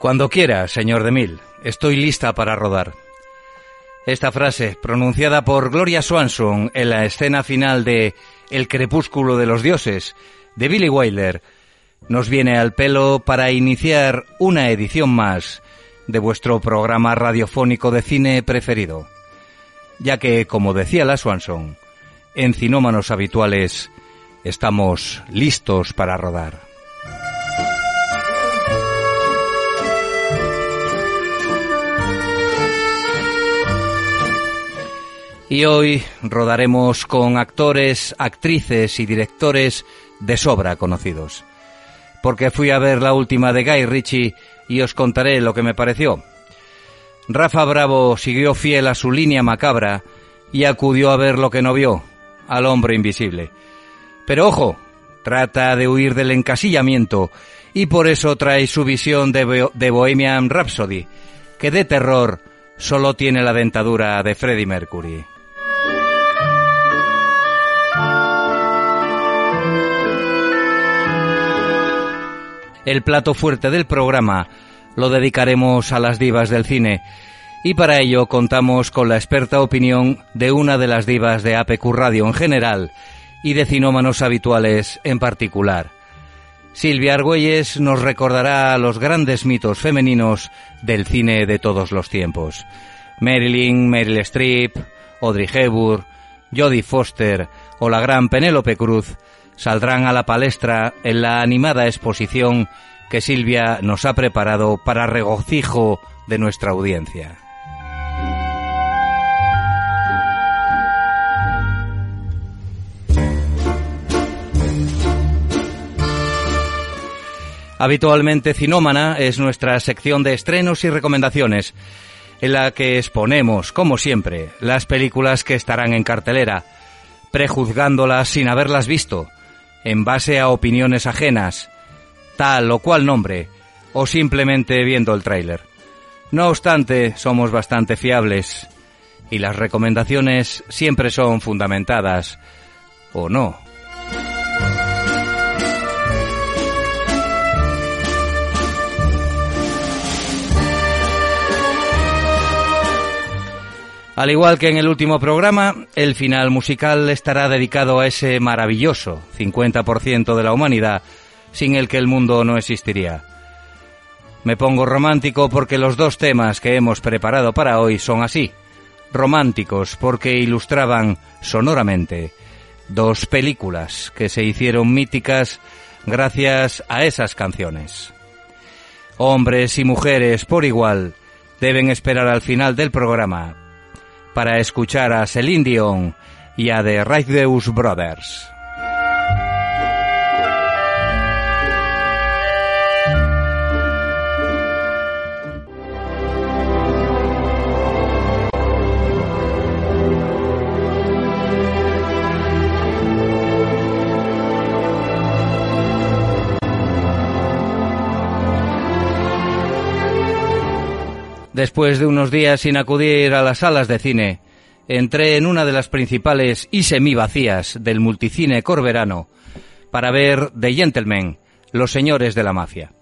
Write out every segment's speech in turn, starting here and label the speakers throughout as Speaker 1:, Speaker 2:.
Speaker 1: Cuando quiera, señor de Mil, estoy lista para rodar. Esta frase, pronunciada por Gloria Swanson en la escena final de El crepúsculo de los dioses, de Billy Wilder, nos viene al pelo para iniciar una edición más de vuestro programa radiofónico de cine preferido. Ya que, como decía la Swanson, en Cinómanos Habituales estamos listos para rodar. Y hoy rodaremos con actores, actrices y directores de sobra conocidos. Porque fui a ver la última de Guy Ritchie y os contaré lo que me pareció. Rafa Bravo siguió fiel a su línea macabra y acudió a ver lo que no vio, al hombre invisible. Pero ojo, trata de huir del encasillamiento y por eso trae su visión de, Bohemian Rhapsody, que de terror solo tiene la dentadura de Freddie Mercury. El plato fuerte del programa lo dedicaremos a las divas del cine y para ello contamos con la experta opinión de una de las divas de APQ Radio en general y de cinómanos habituales en particular. Silvia Argüelles nos recordará los grandes mitos femeninos del cine de todos los tiempos. Marilyn, Meryl Streep, Audrey Hepburn, Jodie Foster o la gran Penélope Cruz saldrán a la palestra en la animada exposición que Silvia nos ha preparado para regocijo de nuestra audiencia. Habitualmente Cinómana es nuestra sección de estrenos y recomendaciones, en la que exponemos, como siempre, las películas que estarán en cartelera, prejuzgándolas sin haberlas visto, en base a opiniones ajenas, tal o cual nombre, o simplemente viendo el tráiler. No obstante, somos bastante fiables y las recomendaciones siempre son fundamentadas, o no. Al igual que en el último programa, el final musical estará dedicado a ese maravilloso 50% de la humanidad sin el que el mundo no existiría. Me pongo romántico porque los dos temas que hemos preparado para hoy son así, románticos porque ilustraban sonoramente dos películas que se hicieron míticas gracias a esas canciones. Hombres y mujeres por igual deben esperar al final del programa para escuchar a Celine Dion y a The Righteous Brothers. Después de unos días sin acudir a las salas de cine, entré en una de las principales y semivacías del multicine corberano para ver The Gentlemen, los señores de la mafia.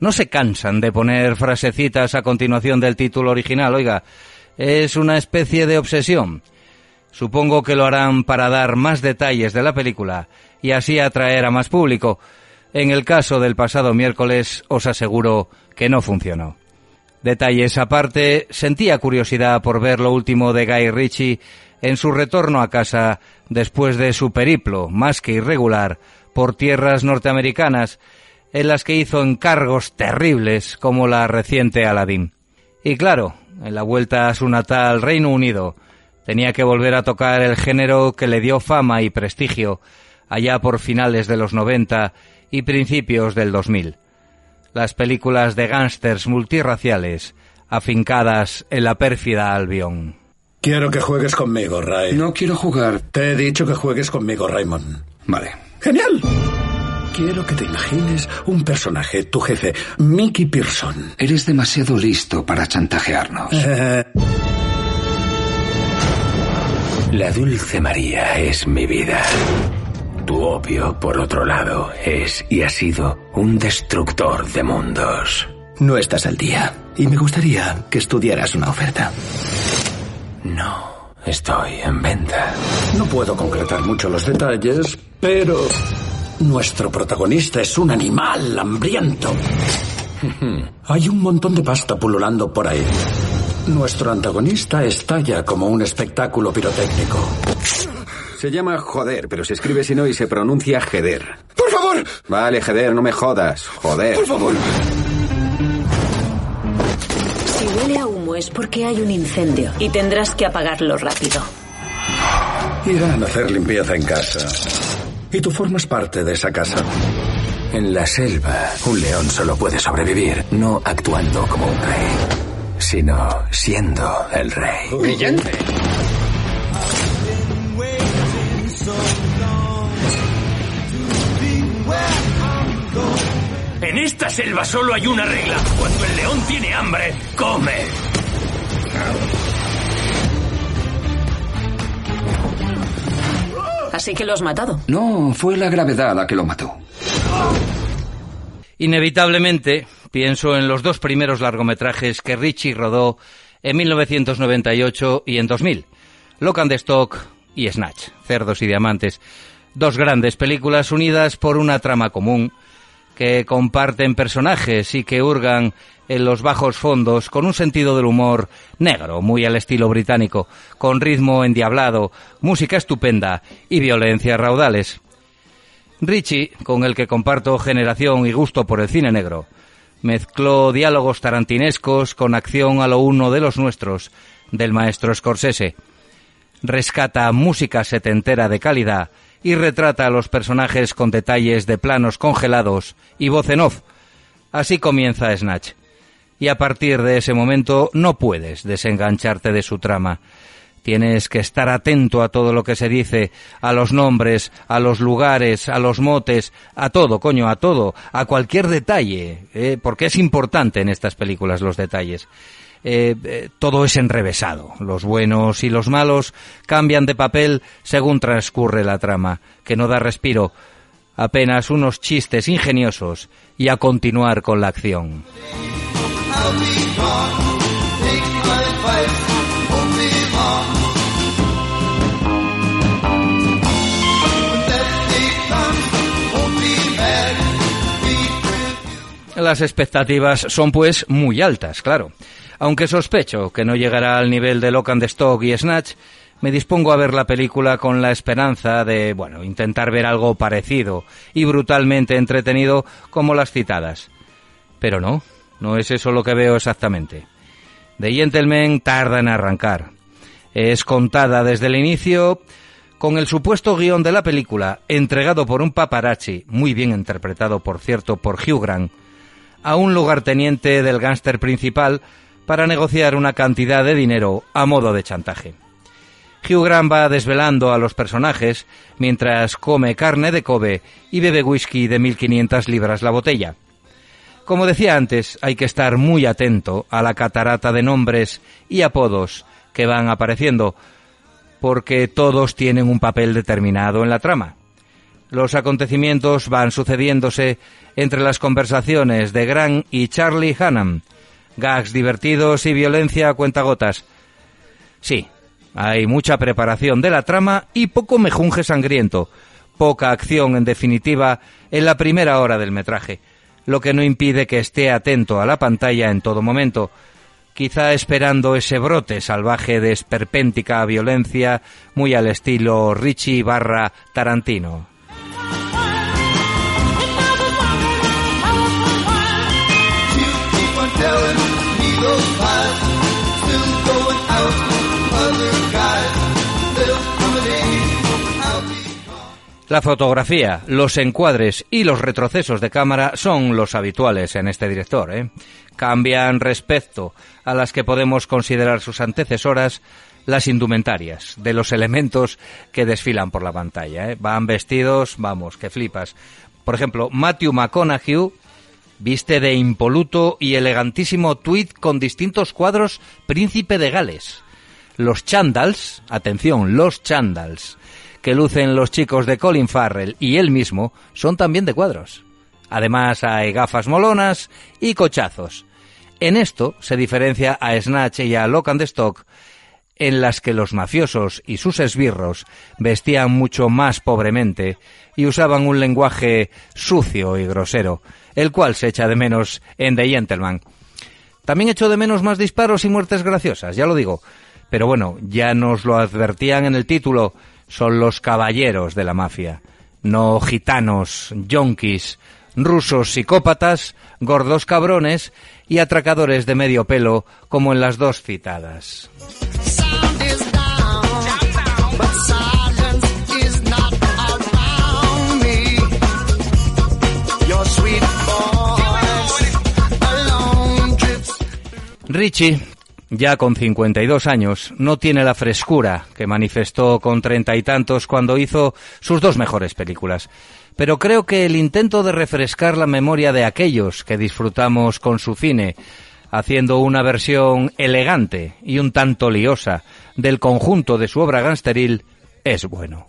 Speaker 1: No se cansan de poner frasecitas a continuación del título original, oiga, es una especie de obsesión. Supongo que lo harán para dar más detalles de la película y así atraer a más público. En el caso del pasado miércoles os aseguro que no funcionó. Detalles aparte, sentía curiosidad por ver lo último de Guy Ritchie en su retorno a casa después de su periplo, más que irregular, por tierras norteamericanas, en las que hizo encargos terribles como la reciente Aladdin. Y claro, en la vuelta a su natal Reino Unido, tenía que volver a tocar el género que le dio fama y prestigio allá por finales de los 90 y principios del 2000 las películas de gángsters multirraciales afincadas en la pérfida Albion.
Speaker 2: Quiero que juegues conmigo, Ray.
Speaker 3: No quiero jugar.
Speaker 2: Te he dicho que juegues conmigo, Raymond.
Speaker 3: Vale.
Speaker 2: ¡Genial! Quiero que te imagines un personaje, tu jefe, Mickey Pearson.
Speaker 3: Eres demasiado listo para chantajearnos.
Speaker 4: La dulce María es mi vida. Tu opio, por otro lado, es y ha sido un destructor de mundos.
Speaker 2: No estás al día y me gustaría que estudiaras una oferta.
Speaker 4: No, estoy en venta.
Speaker 2: No puedo concretar mucho los detalles, pero nuestro protagonista es un animal hambriento. Hay un montón de pasta pululando por ahí. Nuestro antagonista estalla como un espectáculo pirotécnico.
Speaker 5: Se llama joder, pero se escribe si no y se pronuncia jeder.
Speaker 2: ¡Por favor!
Speaker 5: Vale, jeder, no me jodas. Joder.
Speaker 2: ¡Por favor!
Speaker 6: Si huele a humo es porque hay un incendio y tendrás que apagarlo rápido.
Speaker 2: Irán a hacer limpieza en casa. Y tú formas parte de esa casa.
Speaker 4: En la selva, un león solo puede sobrevivir no actuando como un rey, sino siendo el rey.
Speaker 2: Brillante.
Speaker 7: Esta selva solo hay una regla. Cuando el león tiene hambre, come.
Speaker 6: Así que lo has matado.
Speaker 3: No, fue la gravedad la que lo mató.
Speaker 1: Inevitablemente, pienso en los dos primeros largometrajes que Richie rodó en 1998 y en 2000, Lock and Stock y Snatch, Cerdos y Diamantes, dos grandes películas unidas por una trama común, que comparten personajes y que hurgan en los bajos fondos con un sentido del humor negro, muy al estilo británico, con ritmo endiablado, música estupenda y violencia raudales. Richie, con el que comparto generación y gusto por el cine negro, mezcló diálogos tarantinescos con acción a lo uno de los nuestros, del maestro Scorsese. Rescata música setentera de calidad y retrata a los personajes con detalles de planos congelados y voz en off. Así comienza Snatch. Y a partir de ese momento no puedes desengancharte de su trama. Tienes que estar atento a todo lo que se dice, a los nombres, a los lugares, a los motes, a todo, coño, a todo, a cualquier detalle, ¿eh? porque es importante en estas películas los detalles. Eh, eh, todo es enrevesado. Los buenos y los malos cambian de papel según transcurre la trama, que no da respiro, apenas unos chistes ingeniosos y a continuar con la acción. Las expectativas son pues muy altas, claro. Aunque sospecho que no llegará al nivel de Lock the Stock y Snatch, me dispongo a ver la película con la esperanza de, bueno, intentar ver algo parecido y brutalmente entretenido como las citadas. Pero no, no es eso lo que veo exactamente. The Gentleman tarda en arrancar. Es contada desde el inicio con el supuesto guion de la película, entregado por un paparazzi, muy bien interpretado por cierto por Hugh Grant, a un lugarteniente del gángster principal para negociar una cantidad de dinero a modo de chantaje. Hugh Grant va desvelando a los personajes mientras come carne de Kobe y bebe whisky de 1500 libras la botella. Como decía antes, hay que estar muy atento a la catarata de nombres y apodos que van apareciendo, porque todos tienen un papel determinado en la trama. Los acontecimientos van sucediéndose entre las conversaciones de Grant y Charlie Hannam, gags divertidos y violencia a cuentagotas. Sí, hay mucha preparación de la trama y poco mejunje sangriento, poca acción en definitiva en la primera hora del metraje, lo que no impide que esté atento a la pantalla en todo momento, quizá esperando ese brote salvaje de esperpéntica violencia muy al estilo Richie barra Tarantino. La fotografía, los encuadres y los retrocesos de cámara son los habituales en este director. ¿eh? Cambian respecto a las que podemos considerar sus antecesoras las indumentarias de los elementos que desfilan por la pantalla. ¿eh? Van vestidos, vamos, que flipas. Por ejemplo, Matthew McConaughey viste de impoluto y elegantísimo tweed con distintos cuadros Príncipe de Gales. Los chandals, atención, los chandals, que lucen los chicos de Colin Farrell y él mismo son también de cuadros. Además hay gafas molonas y cochazos. En esto se diferencia a Snatch y a Lock and Stock, en las que los mafiosos y sus esbirros vestían mucho más pobremente y usaban un lenguaje sucio y grosero, el cual se echa de menos en The Gentleman. También echo de menos más disparos y muertes graciosas, ya lo digo. Pero bueno, ya nos lo advertían en el título, son los caballeros de la mafia, no gitanos, yonkis, rusos psicópatas, gordos cabrones y atracadores de medio pelo como en las dos citadas. Richie, ya con 52 años, no tiene la frescura que manifestó con treinta y tantos cuando hizo sus dos mejores películas. Pero creo que el intento de refrescar la memoria de aquellos que disfrutamos con su cine, haciendo una versión elegante y un tanto liosa del conjunto de su obra gangsteril, es bueno.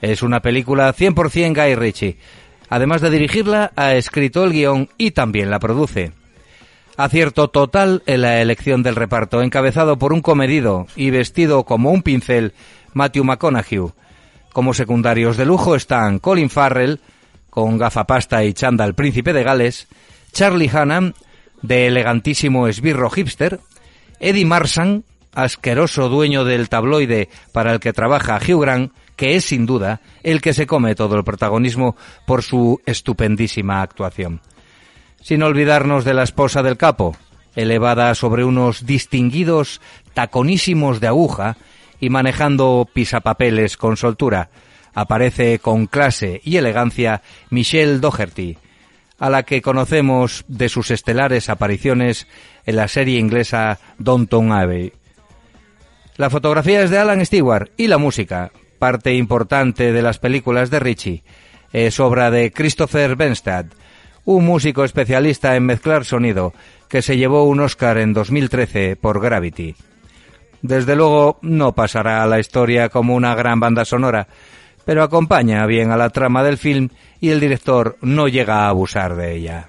Speaker 1: Es una película 100% Guy Ritchie. Además de dirigirla, ha escrito el guion y también la produce. Acierto total en la elección del reparto, encabezado por un comedido y vestido como un pincel, Matthew McConaughey. Como secundarios de lujo están Colin Farrell, con gafapasta y chándal príncipe de Gales, Charlie Hannan, de elegantísimo esbirro hipster, Eddie Marsan, asqueroso dueño del tabloide para el que trabaja Hugh Grant, que es sin duda el que se come todo el protagonismo por su estupendísima actuación sin olvidarnos de la esposa del capo, elevada sobre unos distinguidos taconísimos de aguja y manejando pisapapeles con soltura. Aparece con clase y elegancia Michelle Doherty, a la que conocemos de sus estelares apariciones en la serie inglesa Downton Abbey. La fotografía es de Alan Stewart y la música, parte importante de las películas de Ritchie, es obra de Christopher Benstad, un músico especialista en mezclar sonido que se llevó un Oscar en 2013 por Gravity. Desde luego no pasará a la historia como una gran banda sonora, pero acompaña bien a la trama del film y el director no llega a abusar de ella.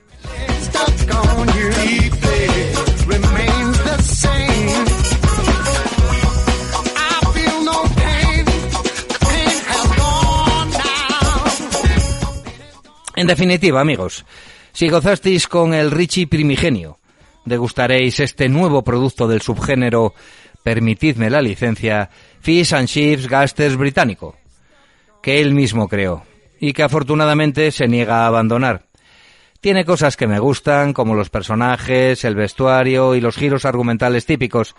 Speaker 1: En definitiva, amigos, si gozasteis con el Richie primigenio, degustaréis este nuevo producto del subgénero, permitidme la licencia, Fish and Chips Gasters británico, que él mismo creó y que afortunadamente se niega a abandonar. Tiene cosas que me gustan, como los personajes, el vestuario y los giros argumentales típicos,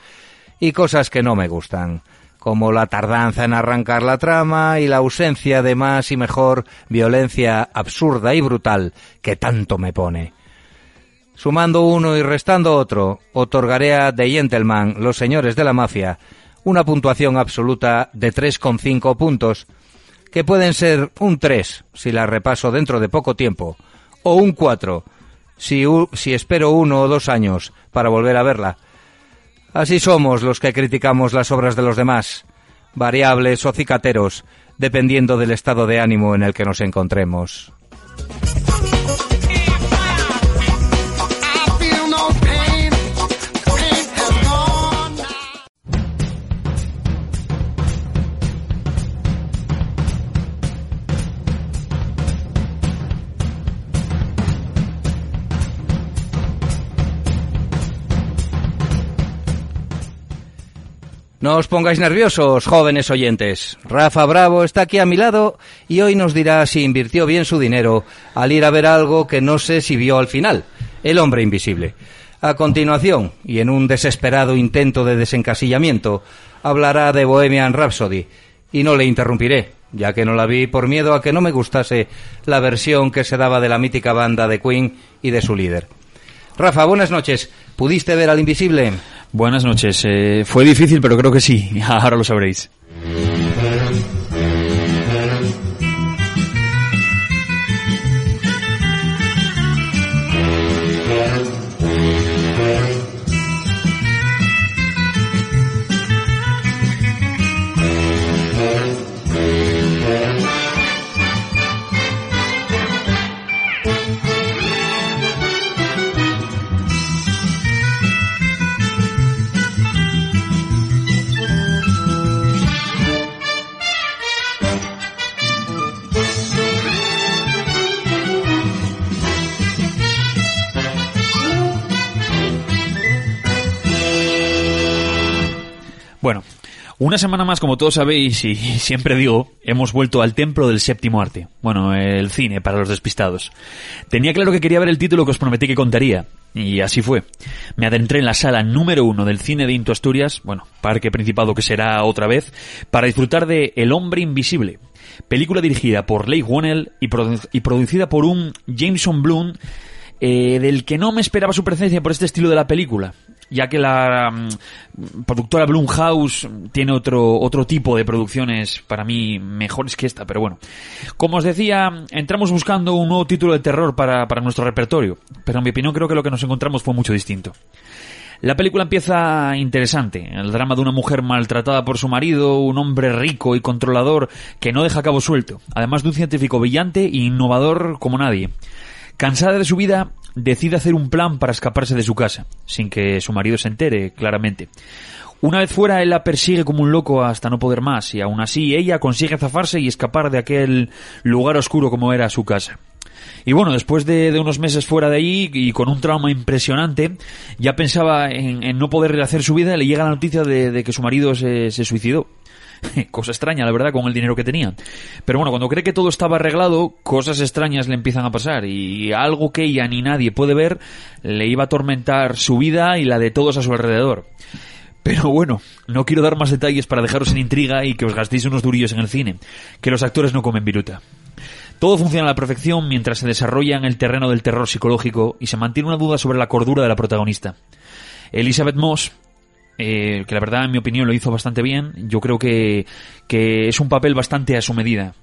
Speaker 1: y cosas que no me gustan, como la tardanza en arrancar la trama y la ausencia de más y mejor violencia absurda y brutal que tanto me pone. Sumando uno y restando otro, otorgaré a The Gentleman, los señores de la mafia, una puntuación absoluta de 3,5 puntos, que pueden ser un 3 si la repaso dentro de poco tiempo, o un 4 si, si espero uno o dos años para volver a verla, Así somos los que criticamos las obras de los demás, variables o cicateros, dependiendo del estado de ánimo en el que nos encontremos. No os pongáis nerviosos, jóvenes oyentes. Rafa Bravo está aquí a mi lado y hoy nos dirá si invirtió bien su dinero al ir a ver algo que no sé si vio al final, El hombre invisible. A continuación, y en un desesperado intento de desencasillamiento, hablará de Bohemian Rhapsody, y no le interrumpiré, ya que no la vi por miedo a que no me gustase la versión que se daba de la mítica banda de Queen y de su líder. Rafa, buenas noches. ¿Pudiste ver al invisible?
Speaker 8: Buenas noches. Eh, fue difícil, pero creo que sí. Ahora lo sabréis. Semana más, como todos sabéis y siempre digo, hemos vuelto al templo del séptimo arte. Bueno, el cine para los despistados. Tenía claro que quería ver el título que os prometí que contaría. Y así fue. Me adentré en la sala número uno del cine de Into Asturias, bueno, parque principado que será otra vez, para disfrutar de El hombre invisible. Película dirigida por Leigh Whannell y producida por un Jameson Bloom eh, del que no me esperaba su presencia por este estilo de la película, ya que la mm, productora Blumhouse tiene otro, otro tipo de producciones para mí mejores que esta, pero bueno. Como os decía, entramos buscando un nuevo título de terror para, para nuestro repertorio, pero en mi opinión creo que lo que nos encontramos fue mucho distinto. La película empieza interesante, el drama de una mujer maltratada por su marido, un hombre rico y controlador que no deja cabo suelto, además de un científico brillante e innovador como nadie. Cansada de su vida, decide hacer un plan para escaparse de su casa, sin que su marido se entere, claramente. Una vez fuera, él la persigue como un loco hasta no poder más, y aún así ella consigue zafarse y escapar de aquel lugar oscuro como era su casa. Y bueno, después de, unos meses fuera de ahí y con un trauma impresionante, ya pensaba en, no poder hacer su vida, le llega la noticia de, que su marido se suicidó. Cosa extraña, la verdad, con el dinero que tenía. Pero bueno, cuando cree que todo estaba arreglado, cosas extrañas le empiezan a pasar y algo que ella ni nadie puede ver le iba a atormentar su vida y la de todos a su alrededor. Pero bueno, no quiero dar más detalles para dejaros en intriga y que os gastéis unos durillos en el cine, que los actores no comen viruta. Todo funciona a la perfección mientras se desarrolla en el terreno del terror psicológico y se mantiene una duda sobre la cordura de la protagonista. Elizabeth Moss, eh, que la verdad en mi opinión lo hizo bastante bien, yo creo que, que es un papel bastante a su medida.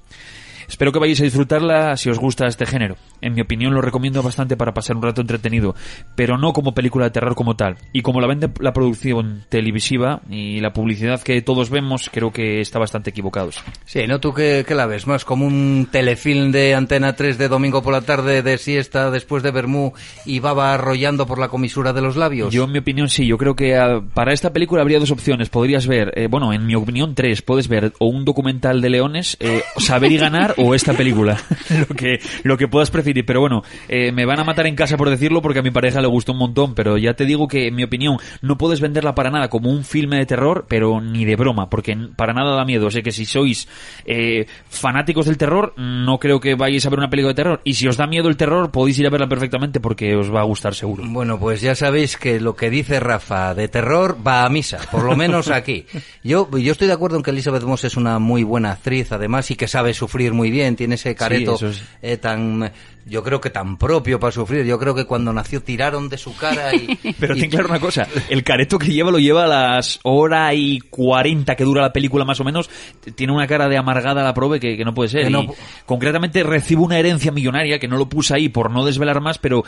Speaker 8: Espero que vayáis a disfrutarla si os gusta este género. En mi opinión lo recomiendo bastante para pasar un rato entretenido, pero no como película de terror como tal. Y como la vende la producción televisiva y la publicidad que todos vemos, creo que está bastante equivocados.
Speaker 1: Sí, ¿no? ¿Tú qué, qué la ves? ¿Más como un telefilm de Antena 3 de domingo por la tarde de siesta después de Bermú y baba arrollando por la comisura de los labios?
Speaker 8: Yo, en mi opinión, sí. Yo creo que ah, para esta película habría dos opciones. Podrías ver, eh, bueno, en mi opinión, tres. Puedes ver o un documental de leones, eh, Saber y Ganar, o esta película. lo que lo que puedas preferir. Pero bueno, eh, me van a matar en casa por decirlo porque a mi pareja le gustó un montón. Pero ya te digo que, en mi opinión, no puedes venderla para nada como un filme de terror, pero ni de broma, porque para nada da miedo. O sea que si sois eh, fanáticos del terror, no creo que vayáis a ver una película de terror. Y si os da miedo el terror, podéis ir a verla perfectamente porque os va a gustar seguro.
Speaker 1: Bueno, pues ya sabéis que lo que dice Rafa de terror va a misa, por lo menos aquí. Yo, yo estoy de acuerdo en que Elizabeth Moss es una muy buena actriz, además, y que sabe sufrir muy bien, tiene ese careto
Speaker 8: es.
Speaker 1: eh, tan, yo creo que tan propio para sufrir. Yo creo que cuando nació tiraron de su cara y...
Speaker 8: Pero
Speaker 1: y-
Speaker 8: ten claro una cosa, el careto que lleva lo lleva a las hora y cuarenta que dura la película más o menos, tiene una cara de amargada a la prove que, que no puede ser.
Speaker 1: No-
Speaker 8: concretamente recibe una herencia millonaria, que no lo puse ahí por no desvelar más, pero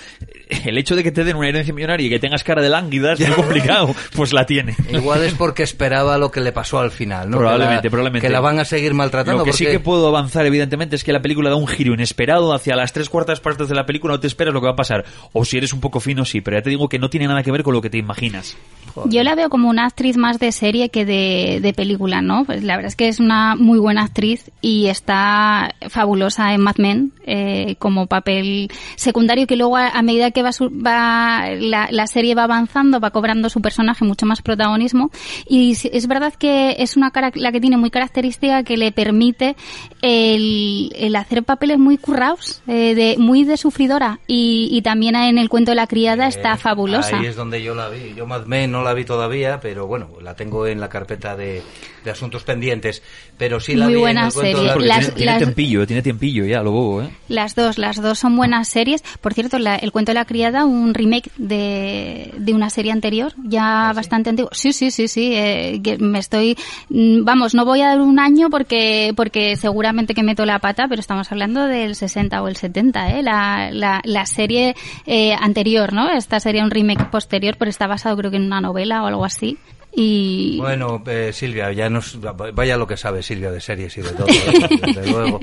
Speaker 8: el hecho de que te den una herencia millonaria y que tengas cara de lánguida es muy complicado, pues la tiene.
Speaker 1: Igual es porque esperaba lo que le pasó al final, ¿no?
Speaker 8: Probablemente,
Speaker 1: que la,
Speaker 8: probablemente.
Speaker 1: Que la van a seguir maltratando.
Speaker 8: Lo que sí que puedo avanzar, evidentemente, es que la película da un giro inesperado hacia las tres cuartas partes de la película, no te esperas lo que va a pasar. O si eres un poco fino, sí, pero ya te digo que no tiene nada que ver con lo que te imaginas.
Speaker 9: Yo la veo como una actriz más de serie que de, de película, ¿no? Pues la verdad es que es una muy buena actriz y está fabulosa en Mad Men eh, como papel secundario que luego a, a medida que va, su- va la, la serie va avanzando va cobrando su personaje mucho más protagonismo y es verdad que es una cara la que tiene muy característica que le permite el, el hacer papeles muy currados, eh, de, muy de sufridora y, y también en el cuento de la criada está
Speaker 1: Eh,
Speaker 9: fabulosa.
Speaker 1: Ahí es donde yo la vi. Yo Mad Men no la vi todavía, pero bueno, la tengo en la carpeta de, de asuntos pendientes. Pero sí la
Speaker 9: Muy
Speaker 1: vi
Speaker 9: buena serie.
Speaker 1: la
Speaker 9: Las-
Speaker 8: tiene, tiene
Speaker 9: las-
Speaker 8: tiempillo, tiene tiempillo ya, lo bobo, ¿eh?
Speaker 9: Las dos, las dos son buenas series. Por cierto, la- El cuento de la criada, un remake de, de una serie anterior, ya bastante antiguo. Sí, sí, sí, sí. eh, que me estoy, mm, vamos, no voy a dar un año porque porque seguramente que meto la pata, pero estamos hablando del 60 o el 70, ¿eh? La, la, la serie eh, anterior, ¿no? Esta sería un remake posterior, pero está basado creo que en una novela o algo así. Y
Speaker 1: Bueno, eh, Silvia, ya nos, vaya lo que sabe Silvia de series y de todo, ¿eh? desde luego.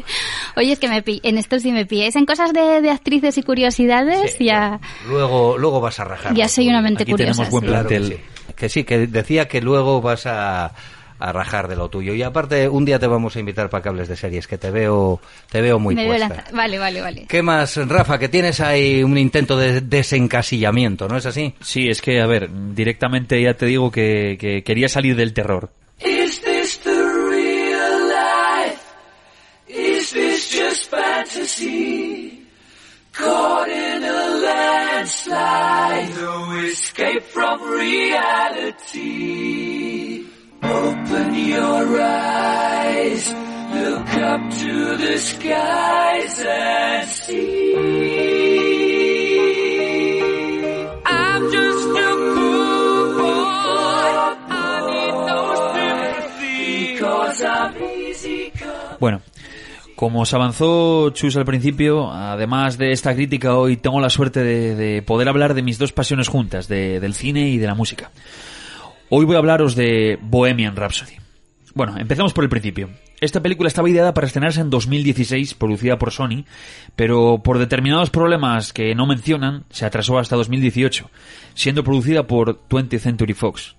Speaker 9: Oye, es que me en esto si me pilláis en cosas de, de actrices y curiosidades,
Speaker 1: Sí,
Speaker 9: ya,
Speaker 1: Luego, luego vas a rajar.
Speaker 9: ya soy una mente
Speaker 8: Aquí
Speaker 9: curiosa.
Speaker 8: tenemos buen
Speaker 9: sí.
Speaker 1: Claro que
Speaker 8: plantel.
Speaker 1: sí. Que sí, que decía que luego vas a, a rajar de lo tuyo. Y aparte, un día te vamos a invitar para que hables de series, que te veo, te veo muy
Speaker 9: Me
Speaker 1: puesta.
Speaker 9: Vale, vale, vale.
Speaker 1: ¿Qué más, Rafa? Que tienes ahí un intento de desencasillamiento, ¿no es así?
Speaker 8: Sí, es que, a ver, directamente ya te digo que, quería salir del terror.
Speaker 10: Just fantasy? Caught in no escape from reality. Open your eyes, look up to the skies and see. I'm just.
Speaker 8: Bueno, como os avanzó Chus al principio, además de esta crítica, hoy tengo la suerte de, de poder hablar de mis dos pasiones juntas, de- del cine y de la música. Hoy voy a hablaros de Bohemian Rhapsody. Bueno, empecemos por el principio. Esta película estaba ideada para estrenarse en 2016, producida por Sony, pero por determinados problemas que no mencionan, se atrasó hasta 2018, siendo producida por 20th Century Fox.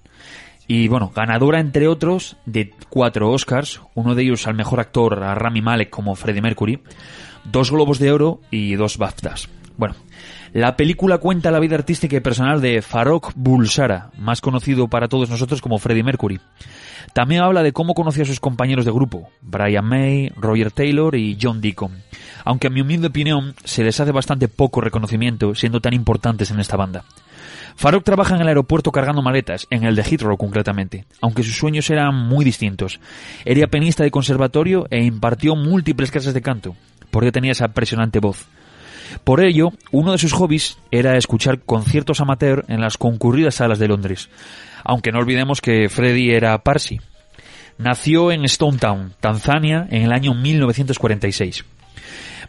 Speaker 8: Y bueno, ganadora entre otros de cuatro Oscars, uno de ellos al mejor actor a Rami Malek como Freddie Mercury, dos Globos de Oro y dos BAFTAs. Bueno, la película cuenta la vida artística y personal de Farrokh Bulsara, más conocido para todos nosotros como Freddie Mercury. También habla de cómo conoció a sus compañeros de grupo, Brian May, Roger Taylor y John Deacon, aunque en mi humilde opinión se les hace bastante poco reconocimiento siendo tan importantes en esta banda. Farrokh trabaja en el aeropuerto cargando maletas, en el de Heathrow concretamente, aunque sus sueños eran muy distintos. Era pianista de conservatorio e impartió múltiples clases de canto, porque tenía esa impresionante voz. Por ello, uno de sus hobbies era escuchar conciertos amateur en las concurridas salas de Londres, aunque no olvidemos que Freddie era Parsi. Nació en Stone Town, Tanzania, en el año 1946.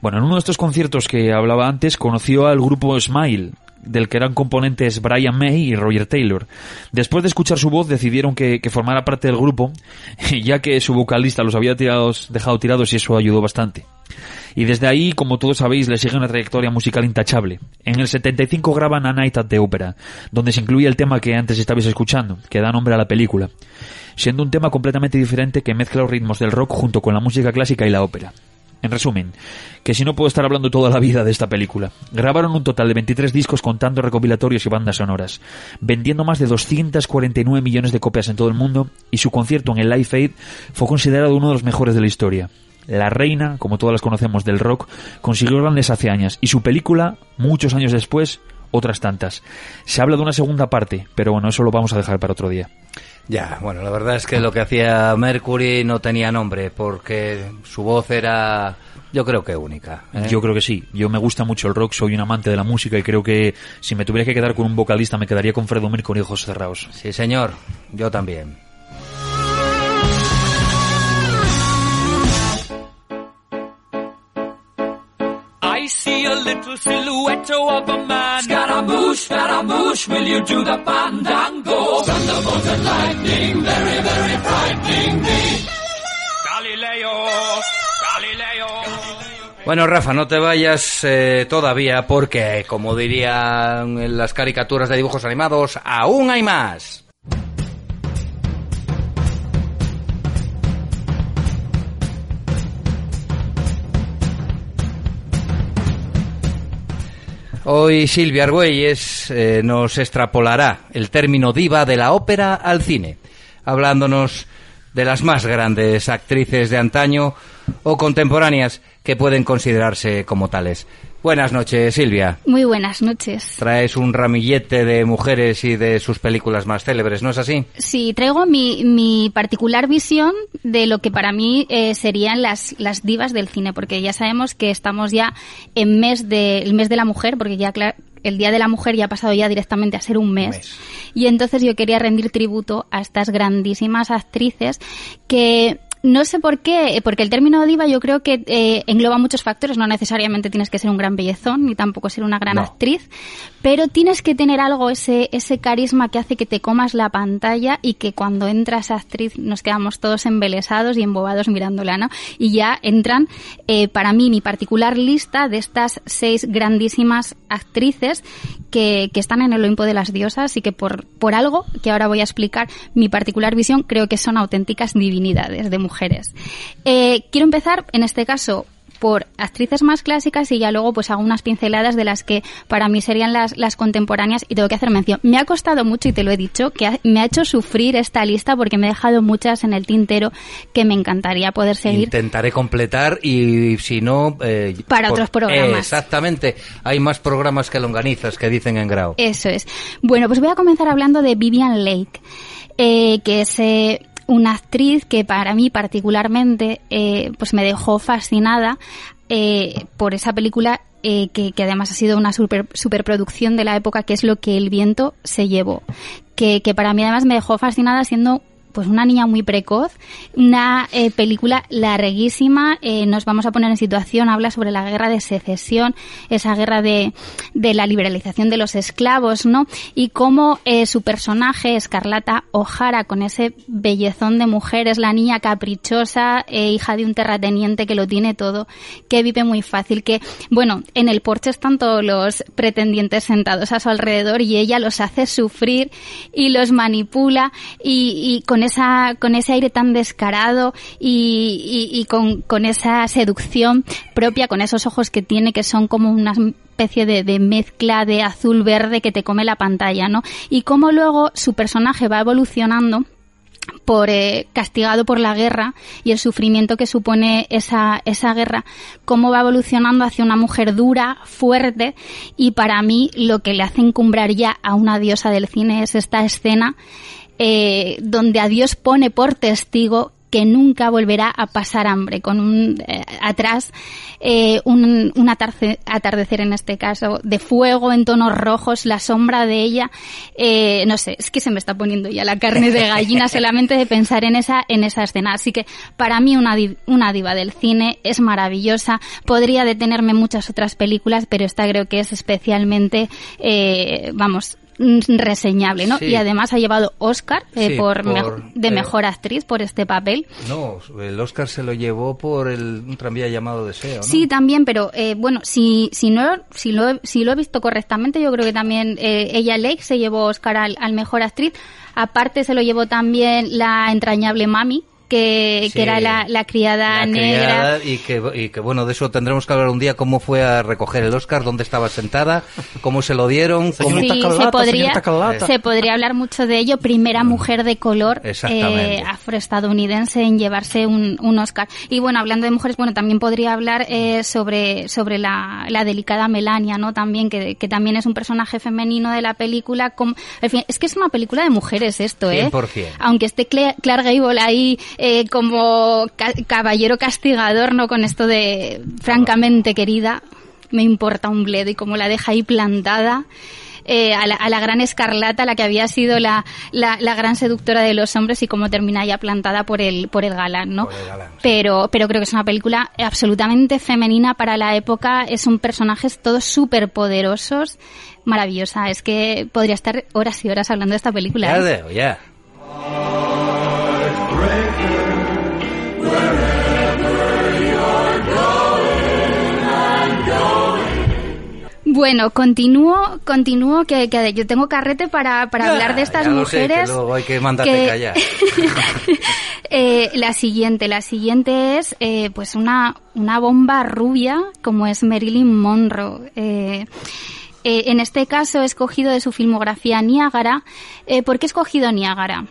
Speaker 8: Bueno, en uno de estos conciertos que hablaba antes conoció al grupo Smile, del que eran componentes Brian May y Roger Taylor. Después de escuchar su voz decidieron que, que formara parte del grupo, ya que su vocalista los había tirados, dejado tirados y eso ayudó bastante. Y desde ahí, como todos sabéis, le sigue una trayectoria musical intachable. En el 75 graban A Night at the Opera, donde se incluye el tema que antes estabais escuchando, que da nombre a la película, siendo un tema completamente diferente que mezcla los ritmos del rock junto con la música clásica y la ópera. En resumen, que si no puedo estar hablando toda la vida de esta película. Grabaron un total de 23 discos contando recopilatorios y bandas sonoras, vendiendo más de 249 millones de copias en todo el mundo y su concierto en el Live Aid fue considerado uno de los mejores de la historia. La reina, como todas las conocemos del rock, consiguió grandes hazañas y su película, muchos años después, otras tantas. Se habla de una segunda parte, pero bueno, eso lo vamos a dejar para otro día.
Speaker 1: Ya, bueno, la verdad es que lo que hacía Mercury no tenía nombre, porque su voz era, yo creo que única. ¿eh?
Speaker 8: Yo creo que sí. Yo me gusta mucho el rock, soy un amante de la música y creo que si me tuviera que quedar con un vocalista me quedaría con Fredo Mercury y ojos cerrados.
Speaker 1: Sí, señor, yo también.
Speaker 10: Little silhouette of a man. Scaramouche, Scaramouche, will you do the fandango? Thunderbolt and lightning, very, very frightening me. Galileo, Galileo.
Speaker 1: Bueno, Rafa, no te vayas eh, todavía porque, como dirían en las caricaturas de dibujos animados, aún hay más. Hoy Silvia Argüelles eh, nos extrapolará el término diva de la ópera al cine, hablándonos de las más grandes actrices de antaño o contemporáneas que pueden considerarse como tales. Buenas noches, Silvia.
Speaker 9: Muy buenas noches.
Speaker 1: Traes un ramillete de mujeres y de sus películas más célebres, ¿no es así?
Speaker 9: Sí, traigo mi, mi particular visión de lo que para mí eh, serían las, las divas del cine, porque ya sabemos que estamos ya en mes de, el mes de la mujer, porque ya el Día de la Mujer ya ha pasado ya directamente a ser un mes.
Speaker 1: mes.
Speaker 9: Y entonces yo quería rendir tributo a estas grandísimas actrices que no sé por qué, porque el término diva yo creo que eh, engloba muchos factores. No necesariamente tienes que ser un gran bellezón ni tampoco ser una gran
Speaker 1: No.
Speaker 9: actriz, pero tienes que tener algo, ese, ese carisma que hace que te comas la pantalla y que cuando entra esa actriz nos quedamos todos embelesados y embobados mirándola, ¿no? Y ya entran, eh, para mí, mi particular lista de estas seis grandísimas actrices que, que están en el Olimpo de las diosas y que por, por algo que ahora voy a explicar mi particular visión creo que son auténticas divinidades de mujeres. Eh, quiero empezar, en este caso, por actrices más clásicas y ya luego pues hago unas pinceladas de las que para mí serían las, las contemporáneas y tengo que hacer mención. Me ha costado mucho y te lo he dicho, que me ha hecho sufrir esta lista porque me he dejado muchas en el tintero que me encantaría poder seguir.
Speaker 1: Intentaré completar y si no...
Speaker 9: Eh, para otros programas.
Speaker 1: exactamente. Hay más programas que longanizas que dicen en grau.
Speaker 9: Eso es. Bueno, pues voy a comenzar hablando de Vivian Lake, eh, que es... Eh, una actriz que para mí particularmente eh, pues me dejó fascinada eh, por esa película eh, que, además ha sido una super, superproducción de la época que es lo que el viento se llevó que, que para mí además me dejó fascinada siendo pues una niña muy precoz, una eh, película larguísima, eh, nos vamos a poner en situación, habla sobre la guerra de secesión, esa guerra de, de la liberalización de los esclavos, ¿no? Y cómo eh, su personaje, Escarlata O'Hara, con ese bellezón de mujer, es la niña caprichosa, hija de un terrateniente que lo tiene todo, que vive muy fácil, que, bueno, en el porche están todos los pretendientes sentados a su alrededor y ella los hace sufrir y los manipula y, y con esa, con ese aire tan descarado y, con, esa seducción propia, con esos ojos que tiene que son como una especie de, mezcla de azul verde que te come la pantalla, ¿no? Y cómo luego su personaje va evolucionando por eh, castigado por la guerra y el sufrimiento que supone esa, esa guerra, cómo va evolucionando hacia una mujer dura, fuerte, y para mí lo que le hace encumbrar ya a una diosa del cine es esta escena eh, donde a Dios pone por testigo que nunca volverá a pasar hambre, con un eh, atrás eh, un, un atardecer en este caso de fuego en tonos rojos, la sombra de ella, eh, no sé, es que se me está poniendo ya la carne de gallina solamente de pensar en esa en esa escena. Así que para mí una, una diva del cine es maravillosa. Podría detenerme muchas otras películas, pero esta creo que es especialmente, eh, vamos, reseñable, ¿no? Y además ha llevado Oscar, eh, por, de eh, mejor actriz por este papel.
Speaker 1: No, el Oscar se lo llevó por el, un tranvía llamado Deseo. ¿no?
Speaker 9: Sí, también, pero eh, bueno, si, si, no, si, lo, si lo he visto correctamente, yo creo que también ella, Lake, se llevó Oscar al, al mejor actriz. Aparte se lo llevó también la entrañable Mami, que, que era la, la criada negra.
Speaker 1: y, que, y que, bueno, de eso tendremos que hablar un día, cómo fue a recoger el Oscar, dónde estaba sentada, cómo se lo dieron. Cómo...
Speaker 9: Sí, se, podría, se podría hablar mucho de ello. Primera mm. mujer de color eh, afroestadounidense en llevarse un, un, Oscar. Y bueno, hablando de mujeres, bueno, también podría hablar eh, sobre, sobre la, la, delicada Melania, ¿no? También, que, que, también es un personaje femenino de la película. Como, en fin, es que es una película de mujeres esto, ¿eh? 100%. Aunque esté Clark Gable ahí eh, como caballero castigador, ¿no? Con esto de, francamente, querida, me importa un bledo y como la deja ahí plantada. Eh, a, la, gran escarlata, la que había sido la, la, gran seductora de los hombres y como termina ya plantada por el, por el galán, ¿no? pero, pero creo que es una película absolutamente femenina para la época, es un personajes todos súper poderosos, maravillosa, es que podría estar horas y horas hablando de esta película.
Speaker 1: Ya, ¿eh? ya.
Speaker 9: Bueno, continúo, continúo que, que yo tengo carrete para, para hablar de estas mujeres.
Speaker 1: Sé, que hay que mandarte callar.
Speaker 9: eh, la siguiente, la siguiente es eh, pues una, una bomba rubia como es Marilyn Monroe. Eh, eh, en este caso he escogido de su filmografía Niágara. Eh, ¿Por qué he escogido Niágara?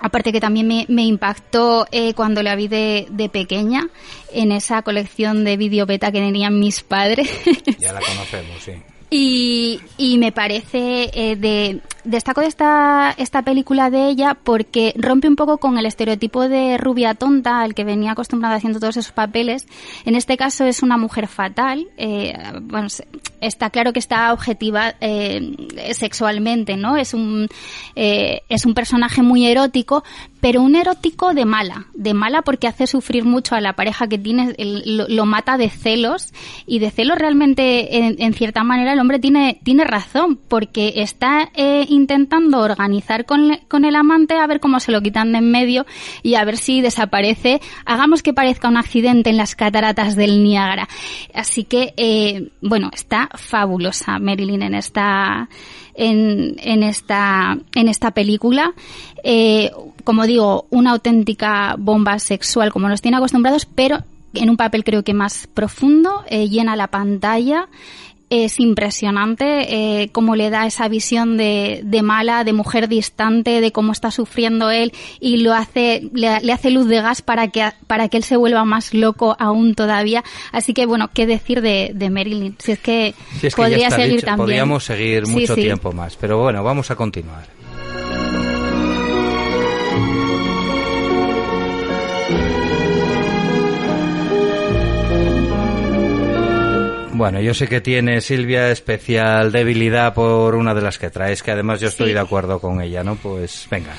Speaker 9: Aparte que también me, me impactó eh, cuando la vi de, de, pequeña en esa colección de video beta que tenían mis padres.
Speaker 1: Ya la conocemos, sí.
Speaker 9: Y, y me parece eh, de destaco esta esta película de ella porque rompe un poco con el estereotipo de rubia tonta al que venía acostumbrada haciendo todos esos papeles. En este caso es una mujer fatal. Eh, bueno, está claro que está objetiva eh, sexualmente, ¿no? Es un eh, es un personaje muy erótico, pero un erótico de mala, de mala porque hace sufrir mucho a la pareja que tiene, lo, mata de celos y de celos realmente en, en, cierta manera el hombre tiene, tiene razón porque está eh, intentando organizar con, con el amante a ver cómo se lo quitan de en medio y a ver si desaparece, hagamos que parezca un accidente en las cataratas del Niágara. Así que, eh, bueno, está fabulosa Marilyn en esta en, en, esta, en esta película. Eh, como digo, una auténtica bomba sexual como nos tiene acostumbrados, pero en un papel creo que más profundo, eh, llena la pantalla es impresionante eh, cómo le da esa visión de, de, mala, de mujer distante, de cómo está sufriendo él y lo hace, le, hace luz de gas para que, para que él se vuelva más loco aún todavía. Así que bueno, qué decir de, de Marilyn. Si es que,
Speaker 1: si es que
Speaker 9: podría seguir
Speaker 1: dicho,
Speaker 9: también.
Speaker 1: Podríamos seguir mucho
Speaker 9: sí, sí.
Speaker 1: tiempo más, pero bueno, vamos a continuar. Bueno, yo sé que tiene Silvia especial debilidad por una de las que traes, que además yo estoy
Speaker 9: Sí.
Speaker 1: de acuerdo con ella, ¿no? Pues venga.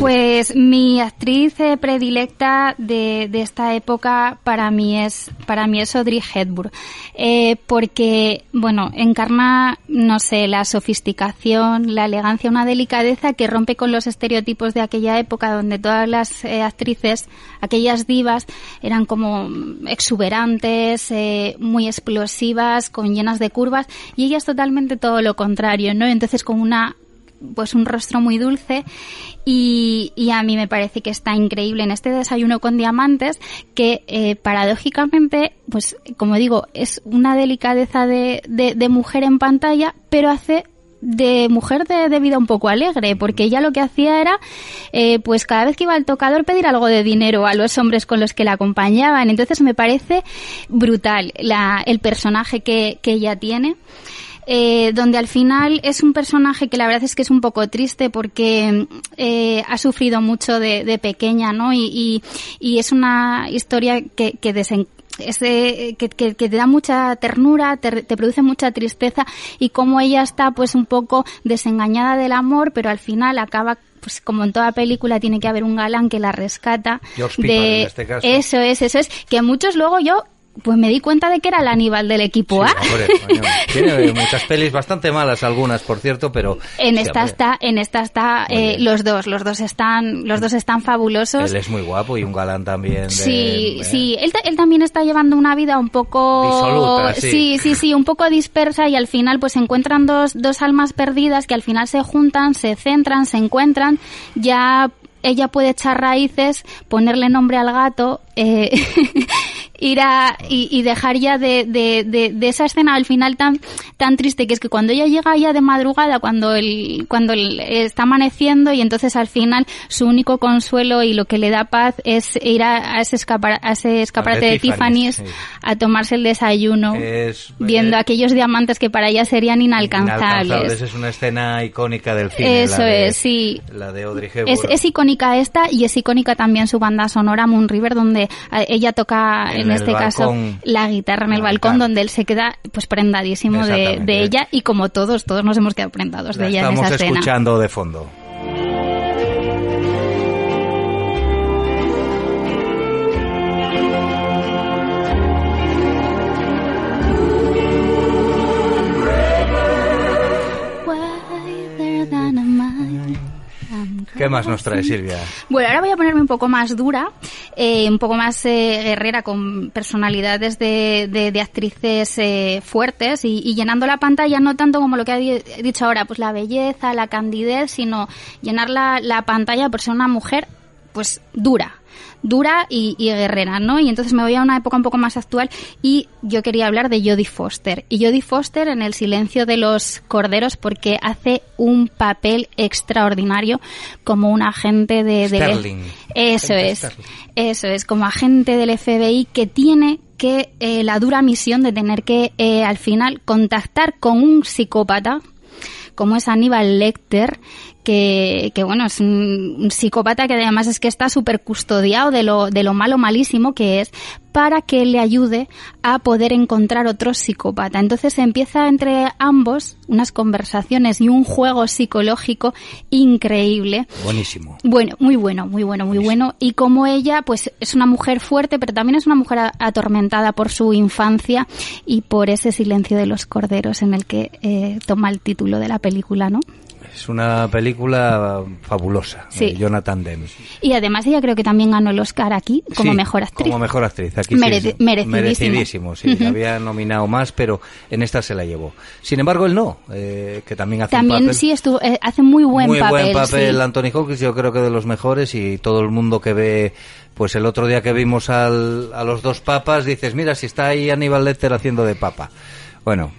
Speaker 9: Pues mi actriz eh, predilecta de, de esta época para mí es para mí es Audrey Hepburn eh, porque bueno encarna no sé la sofisticación la elegancia una delicadeza que rompe con los estereotipos de aquella época donde todas las eh, actrices aquellas divas eran como exuberantes eh, muy explosivas con llenas de curvas y ella es totalmente todo lo contrario no entonces con una pues un rostro muy dulce y, a mí me parece que está increíble en este desayuno con diamantes que eh, paradójicamente pues como digo es una delicadeza de, de, de mujer en pantalla pero hace de mujer de, vida un poco alegre, porque ella lo que hacía era, eh, pues cada vez que iba al tocador pedir algo de dinero a los hombres con los que la acompañaban. Entonces me parece brutal la, el personaje que, que ella tiene. Eh, donde al final es un personaje que la verdad es que es un poco triste porque eh, ha sufrido mucho de, pequeña, ¿no? Y, y, es una historia que, que es de, que, que, que, te da mucha ternura, te, te, produce mucha tristeza y como ella está pues un poco desengañada del amor, pero al final acaba pues como en toda película tiene que haber un galán que la rescata
Speaker 1: George Piper,
Speaker 9: de
Speaker 1: en este caso.
Speaker 9: eso es, eso es, que muchos luego yo pues me di cuenta de que era el Aníbal del equipo
Speaker 1: sí,
Speaker 9: A.
Speaker 1: Hombre, tiene muchas pelis bastante malas algunas, por cierto, pero
Speaker 9: en
Speaker 1: sí,
Speaker 9: esta
Speaker 1: hombre.
Speaker 9: está, en esta está eh, los dos, los dos están, los dos están fabulosos.
Speaker 1: Él es muy guapo y un galán también. De,
Speaker 9: sí,
Speaker 1: eh,
Speaker 9: sí, él, él, también está llevando una vida un poco
Speaker 1: disoluta, sí.
Speaker 9: sí, sí, sí, un poco dispersa y al final pues se encuentran dos, dos almas perdidas que al final se juntan, se centran, se encuentran, ya ella puede echar raíces, ponerle nombre al gato, eh, ir a y, y dejar ya de, de, de, de, esa escena al final tan tan triste que es que cuando ella llega ya de madrugada cuando el cuando el, está amaneciendo y entonces al final su único consuelo y lo que le da paz es ir a, a ese escapar a ese escaparate de, Tiffany's sí. a tomarse el desayuno
Speaker 1: es,
Speaker 9: viendo
Speaker 1: es,
Speaker 9: aquellos diamantes que para ella serían inalcanzables.
Speaker 1: inalcanzables. es una escena icónica del cine
Speaker 9: eso
Speaker 1: de,
Speaker 9: es sí
Speaker 1: la de Audrey Hepburn
Speaker 9: es, es, icónica esta y es icónica también su banda sonora Moon River donde ella toca
Speaker 1: en,
Speaker 9: en este caso la guitarra en el balcón donde él se queda pues prendadísimo de, de, ella y como todos, todos nos hemos quedado prendados
Speaker 1: la
Speaker 9: de ella
Speaker 1: estamos
Speaker 9: en esa escena.
Speaker 1: escuchando de fondo. ¿Qué más nos trae Silvia?
Speaker 9: Bueno, ahora voy a ponerme un poco más dura, eh, un poco más eh, guerrera, con personalidades de, de, actrices eh, fuertes y, llenando la pantalla no tanto como lo que he dicho ahora, pues la belleza, la candidez, sino llenar la pantalla por ser una mujer pues dura, dura y, y, guerrera, ¿no? Y entonces me voy a una época un poco más actual y yo quería hablar de Jodie Foster. Y Jodie Foster en El silencio de los corderos porque hace un papel extraordinario como un agente de... de
Speaker 1: Sterling.
Speaker 9: Eso es, Sterling. eso es, como agente del FBI que tiene que eh, la dura misión de tener que eh, al final contactar con un psicópata como es Aníbal Lecter, que, que, bueno, es un, un, psicópata que además es que está súper custodiado de lo, de lo malo malísimo que es, para que le ayude a poder encontrar otro psicópata. Entonces empieza entre ambos unas conversaciones y un juego psicológico increíble.
Speaker 1: Buenísimo.
Speaker 9: Bueno, muy bueno, muy bueno, muy Buenísimo. bueno. Y como ella, pues es una mujer fuerte, pero también es una mujer atormentada por su infancia y por ese silencio de los corderos en el que eh, toma el título de la película, ¿no?
Speaker 1: Es una película fabulosa,
Speaker 9: Sí.
Speaker 1: de Jonathan Demme.
Speaker 9: Y además ella creo que también ganó el Oscar aquí como
Speaker 1: Sí,
Speaker 9: mejor actriz.
Speaker 1: Como mejor actriz. Aquí
Speaker 9: Mereci-
Speaker 1: sí,
Speaker 9: merecidísimo.
Speaker 1: merecidísimo, sí. Había nominado más, pero en esta se la llevó. Sin embargo, él no, eh, que también hace un
Speaker 9: También
Speaker 1: papel
Speaker 9: sí estuvo, eh, hace muy buen
Speaker 1: muy
Speaker 9: papel.
Speaker 1: buen papel. Anthony Hopkins, yo creo que de los mejores y todo el mundo que ve, pues el otro día que vimos al- a los dos papas, dices, mira, si está ahí Aníbal Lecter haciendo de papa. Bueno,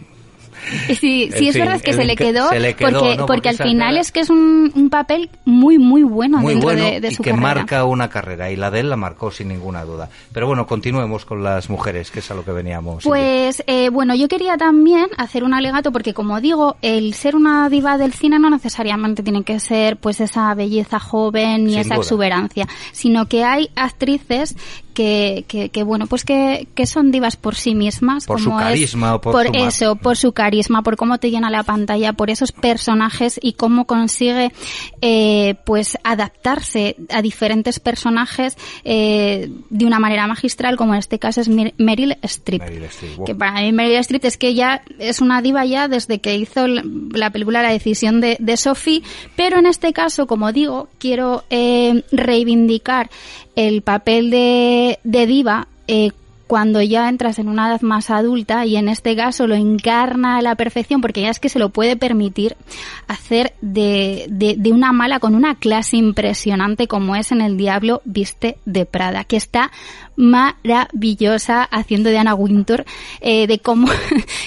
Speaker 9: Sí, sí es verdad que se le
Speaker 1: que-
Speaker 9: quedó,
Speaker 1: se le quedó,
Speaker 9: porque,
Speaker 1: ¿no?
Speaker 9: porque
Speaker 1: Porque
Speaker 9: al final es que es un, un papel muy, muy bueno
Speaker 1: muy
Speaker 9: dentro
Speaker 1: bueno
Speaker 9: de, de
Speaker 1: y
Speaker 9: su
Speaker 1: que
Speaker 9: carrera.
Speaker 1: marca una carrera y la de él la marcó sin ninguna duda. Pero bueno, continuemos con las mujeres, que es a lo que veníamos.
Speaker 9: Pues eh, bueno, yo quería también hacer un alegato porque como digo, el ser una diva del cine no necesariamente tiene que ser pues esa belleza joven ni
Speaker 11: Sin
Speaker 9: esa
Speaker 11: duda.
Speaker 9: exuberancia, sino que hay actrices que, que, que, bueno, pues que, que son divas por sí mismas.
Speaker 1: Por su
Speaker 9: es-
Speaker 1: carisma o por su mar-
Speaker 9: eso, por su carisma, por cómo te llena la pantalla, por esos personajes y cómo consigue eh, pues adaptarse a diferentes personajes eh, de una manera magistral, como en este caso es Mer- Meryl Streep.
Speaker 1: wow.
Speaker 9: Que para mí Meryl Streep es que ella es una diva ya desde que hizo la, la película La decisión de, de Sophie, pero en este caso, como digo, quiero eh, reivindicar el papel de, de diva eh, cuando ya entras en una edad más adulta y en este caso lo encarna a la perfección porque ya es que se lo puede permitir hacer de, de, de una mala con una clase impresionante como es en El Diablo Viste de Prada, que está maravillosa haciendo de Anna Wintour, eh, de cómo...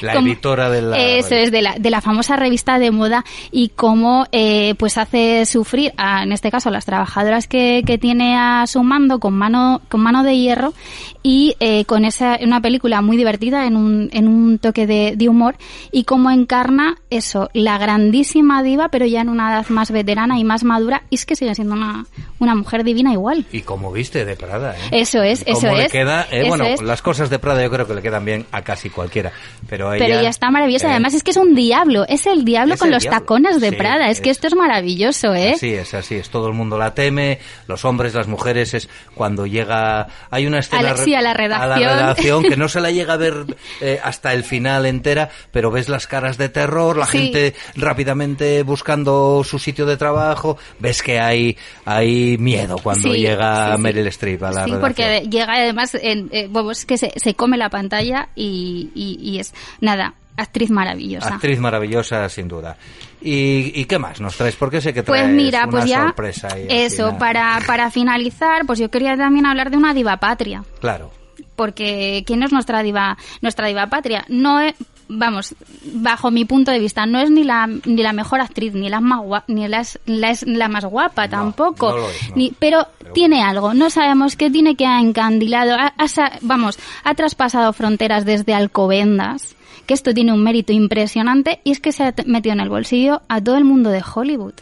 Speaker 1: la
Speaker 9: cómo-
Speaker 1: editora de la...
Speaker 9: eso es de la, de la famosa revista de moda y cómo eh, pues hace sufrir a, en este caso a las trabajadoras que, que tiene a su mando con mano con mano de hierro y eh, con esa una película muy divertida en un, en un toque de, de humor y cómo encarna eso la grandísima diva pero ya en una edad más veterana y más madura y es que sigue siendo una, una mujer divina igual
Speaker 1: Y como viste de Prada, ¿eh?
Speaker 9: Eso es, eso
Speaker 1: Cómo le queda, eh,
Speaker 9: eso
Speaker 1: bueno,
Speaker 9: es.
Speaker 1: las cosas de Prada yo creo que le quedan bien a casi cualquiera. Pero ella,
Speaker 9: Pero ella está maravillosa.
Speaker 1: eh,
Speaker 9: Además, es que es un diablo. Es el diablo
Speaker 1: Es
Speaker 9: con
Speaker 1: el
Speaker 9: los
Speaker 1: diablo.
Speaker 9: tacones de
Speaker 1: Sí,
Speaker 9: Prada. Es que
Speaker 1: es-
Speaker 9: esto es maravilloso, ¿eh?
Speaker 1: Así es, así es. Todo el mundo la teme, los hombres, las mujeres, es cuando llega... Hay una escena...
Speaker 9: A la- a redacción.
Speaker 1: que no se la llega a ver eh, hasta el final entera, pero ves las caras de terror, la
Speaker 9: Sí.
Speaker 1: gente rápidamente buscando su sitio de trabajo, ves que hay, hay miedo cuando
Speaker 9: Sí,
Speaker 1: llega. Meryl Streep a la
Speaker 9: Sí,
Speaker 1: redacción.
Speaker 9: porque llega además, en, eh, bueno, es que se, se come la pantalla y, y- y es, nada, actriz maravillosa.
Speaker 1: Actriz maravillosa, sin duda. ¿Y, y qué más nos traes? Porque sé que traes
Speaker 9: Pues mira,
Speaker 1: una
Speaker 9: pues ya,
Speaker 1: sorpresa.
Speaker 9: eso,
Speaker 1: final.
Speaker 9: para, para finalizar, pues yo quería también hablar de una diva patria.
Speaker 1: Claro.
Speaker 9: porque ¿quién es nuestra diva nuestra diva patria? No es vamos, bajo mi punto de vista, no es ni la ni la mejor actriz, ni la más gua- ni la, es- la, es la más guapa tampoco,
Speaker 11: no lo es, no.
Speaker 9: ni pero, tiene algo, no sabemos qué tiene que ha encandilado, ha- vamos, ha traspasado fronteras desde Alcobendas, que esto tiene un mérito impresionante y es que se ha metido en el bolsillo a todo el mundo de Hollywood.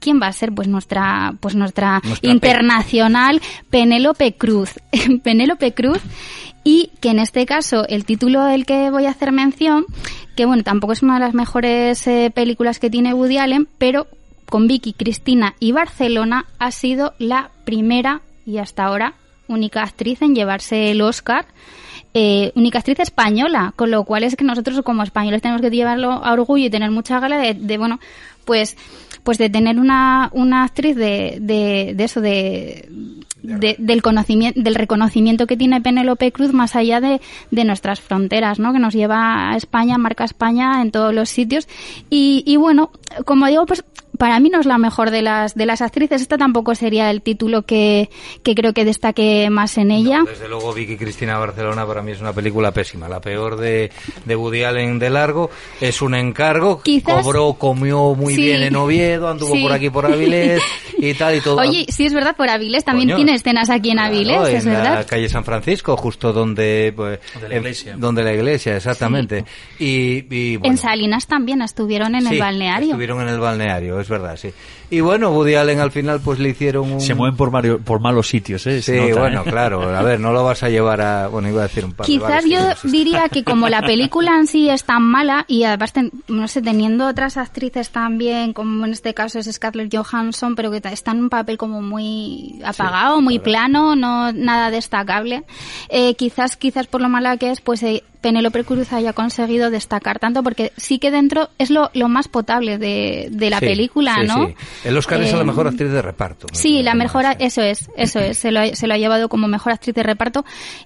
Speaker 9: ¿Quién va a ser? Pues nuestra, pues nuestra,
Speaker 11: Nuestra
Speaker 9: internacional Penélope Cruz. Penélope Cruz y que en este caso el título del que voy a hacer mención, que bueno, tampoco es una de las mejores eh, películas que tiene Woody Allen, pero con Vicky, Cristina y Barcelona ha sido la primera y hasta ahora única actriz en llevarse el Oscar. eh, única actriz española, con lo cual es que nosotros como españoles tenemos que llevarlo a orgullo y tener mucha gala de, de, bueno, pues pues de tener una, una actriz de, de, de eso, de, de- del conocimiento, del reconocimiento que tiene Penélope Cruz más allá de, de nuestras fronteras, ¿no? Que nos lleva a España, marca España en todos los sitios. Y, y bueno, como digo, pues para mí no es la mejor de las de las actrices. Esta tampoco sería el título que, que creo que destaque más en ella.
Speaker 1: Desde luego, Vicky Cristina Barcelona para mí es una película pésima. La peor de, de Woody Allen de largo. Es un encargo.
Speaker 9: Quizás-
Speaker 1: Cobró, comió muy
Speaker 9: Sí.
Speaker 1: bien en Oviedo, anduvo
Speaker 9: Sí.
Speaker 1: por aquí por Avilés y tal y todo.
Speaker 9: Oye, sí es verdad, por Avilés también
Speaker 1: Coño.
Speaker 9: tiene escenas aquí en Avilés,
Speaker 1: Claro,
Speaker 9: es
Speaker 1: en
Speaker 9: verdad.
Speaker 1: la calle San Francisco, justo donde... Pues,
Speaker 8: Donde la
Speaker 1: en-
Speaker 8: iglesia.
Speaker 1: donde la iglesia, exactamente. Y, y, bueno,
Speaker 9: En Salinas también estuvieron en el
Speaker 1: sí,
Speaker 9: balneario.
Speaker 1: Estuvieron en el balneario, es verdad, sí. Y bueno, Woody Allen al final pues le hicieron un...
Speaker 8: Se mueven por, mario- por malos sitios, ¿eh?
Speaker 1: Sí,
Speaker 8: nota,
Speaker 1: bueno,
Speaker 8: ¿eh?
Speaker 1: claro. A ver, no lo vas a llevar a... Bueno, iba a decir un par de
Speaker 9: Quizás yo diría que como la película en sí es tan mala y además, ten- no sé, teniendo otras actrices también, como en este caso es Scarlett Johansson, pero que está en un papel como muy apagado, muy plano, no nada destacable, eh, quizás quizás por lo mala que es, pues eh, Penélope Cruz haya conseguido destacar tanto, porque sí que dentro es lo, lo más potable de, de la
Speaker 1: Sí,
Speaker 9: película,
Speaker 1: sí,
Speaker 9: ¿no?
Speaker 1: sí. El Oscar es a la mejor actriz de reparto.
Speaker 9: Sí, la mejor, eso es, eso es, se lo, ha- se lo ha llevado como mejor actriz de reparto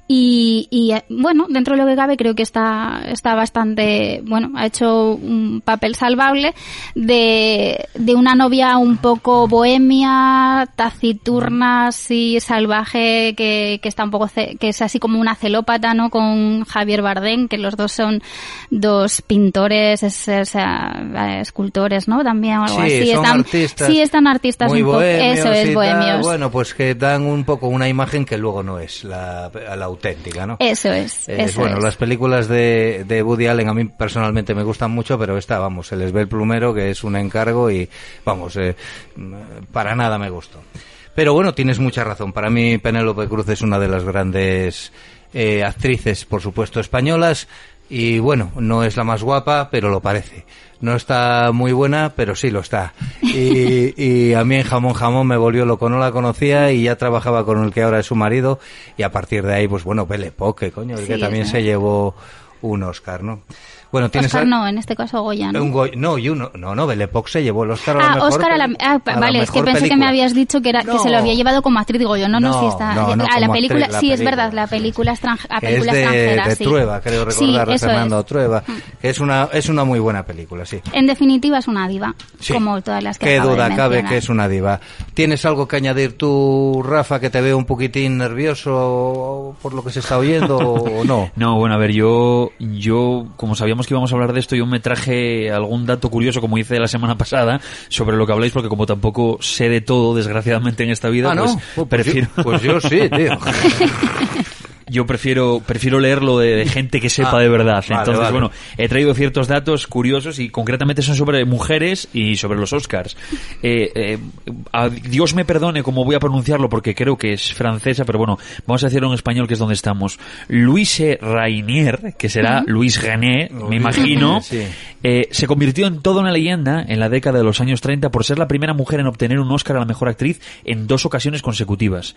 Speaker 9: y, y, eh, bueno, dentro de lo que cabe creo que está, está bastante, bueno, ha hecho un papel salvable de, de una novia un poco bohemia, taciturna, así salvaje, que, que está un poco, ce- que es así como una celópata, ¿no? Con Javier Bardem, que los dos son dos pintores, es- o sea, escultores, ¿no? También o algo
Speaker 1: Sí,
Speaker 9: así.
Speaker 1: son
Speaker 9: están,
Speaker 1: artistas
Speaker 9: sí, están artistas
Speaker 1: muy
Speaker 9: un
Speaker 1: bohemios
Speaker 9: eso es, bohemios.
Speaker 1: Bueno, pues que dan un poco una imagen que luego no es la, la auténtica, ¿no?
Speaker 9: Eso es,
Speaker 1: Eh,
Speaker 9: eso
Speaker 1: bueno,
Speaker 9: es.
Speaker 1: las películas de, de Woody Allen a mí personalmente me gustan mucho, pero esta, vamos, se les ve el plumero, que es un encargo y, vamos, eh, para nada me gustó. Pero bueno, tienes mucha razón. Para mí Penélope Cruz es una de las grandes eh, actrices, por supuesto, españolas. Y bueno, no es la más guapa, pero lo parece. No está muy buena, pero sí lo está. Y, y a mí en Jamón Jamón me volvió loco. No la conocía y ya trabajaba con el que ahora es su marido. Y a partir de ahí, pues bueno, Belle Poque, coño, el
Speaker 9: Sí,
Speaker 1: que también se llevó un Oscar, ¿no? Bueno, tienes
Speaker 9: Oscar
Speaker 1: a-
Speaker 9: no, en este caso Goya, ¿no?
Speaker 1: un no, y uno, no, no, Belle Époque se llevó el Oscar a la
Speaker 9: Ah,
Speaker 1: mejor
Speaker 9: Oscar a la, ah,
Speaker 1: a la
Speaker 9: vale, es que
Speaker 1: mejor
Speaker 9: pensé que me
Speaker 1: película.
Speaker 9: habías dicho que era que se lo
Speaker 1: No.
Speaker 9: había llevado como actriz, digo yo, no, no,
Speaker 1: No,
Speaker 9: sí está.
Speaker 1: no, no,
Speaker 9: ah, la película,
Speaker 1: actriz, la
Speaker 9: sí es
Speaker 1: película.
Speaker 9: verdad, la película extranjera,
Speaker 1: que
Speaker 9: película
Speaker 1: es de,
Speaker 9: extranjera,
Speaker 1: de
Speaker 9: sí.
Speaker 1: Trueba, creo
Speaker 9: Sí,
Speaker 1: recordar,
Speaker 9: eso
Speaker 1: Fernando
Speaker 9: es.
Speaker 1: Trueba, que es una, es una muy buena película, sí.
Speaker 9: En definitiva es una diva,
Speaker 1: Sí.
Speaker 9: como todas las que
Speaker 1: Qué
Speaker 9: acabo de
Speaker 1: duda cabe que es una diva. ¿Tienes algo que añadir tú, Rafa, que te veo un poquitín nervioso por lo que se está oyendo o no?
Speaker 8: No, bueno, a ver, yo, yo, como sabíamos que íbamos a hablar de esto, yo me traje algún dato curioso, como hice la semana pasada, sobre lo que habláis, porque como tampoco sé de todo, desgraciadamente, en esta vida,
Speaker 1: Ah, ¿no?
Speaker 8: pues,
Speaker 1: Pues
Speaker 8: prefiero...
Speaker 1: yo- pues yo sí, tío.
Speaker 8: Yo prefiero, prefiero leerlo de, de gente que sepa
Speaker 1: Ah,
Speaker 8: de verdad.
Speaker 1: vale,
Speaker 8: Entonces,
Speaker 1: vale.
Speaker 8: bueno, he traído ciertos datos curiosos y concretamente son sobre mujeres y sobre los Oscars. Eh, eh, a Dios me perdone cómo voy a pronunciarlo porque creo que es francesa, pero bueno, vamos a decirlo en español que es donde estamos. Louise Rainier, que será Louise René, me imagino,
Speaker 1: Sí.
Speaker 8: eh, se convirtió en toda una leyenda en la década de los años 30 por ser la primera mujer en obtener un Oscar a la mejor actriz en dos ocasiones consecutivas.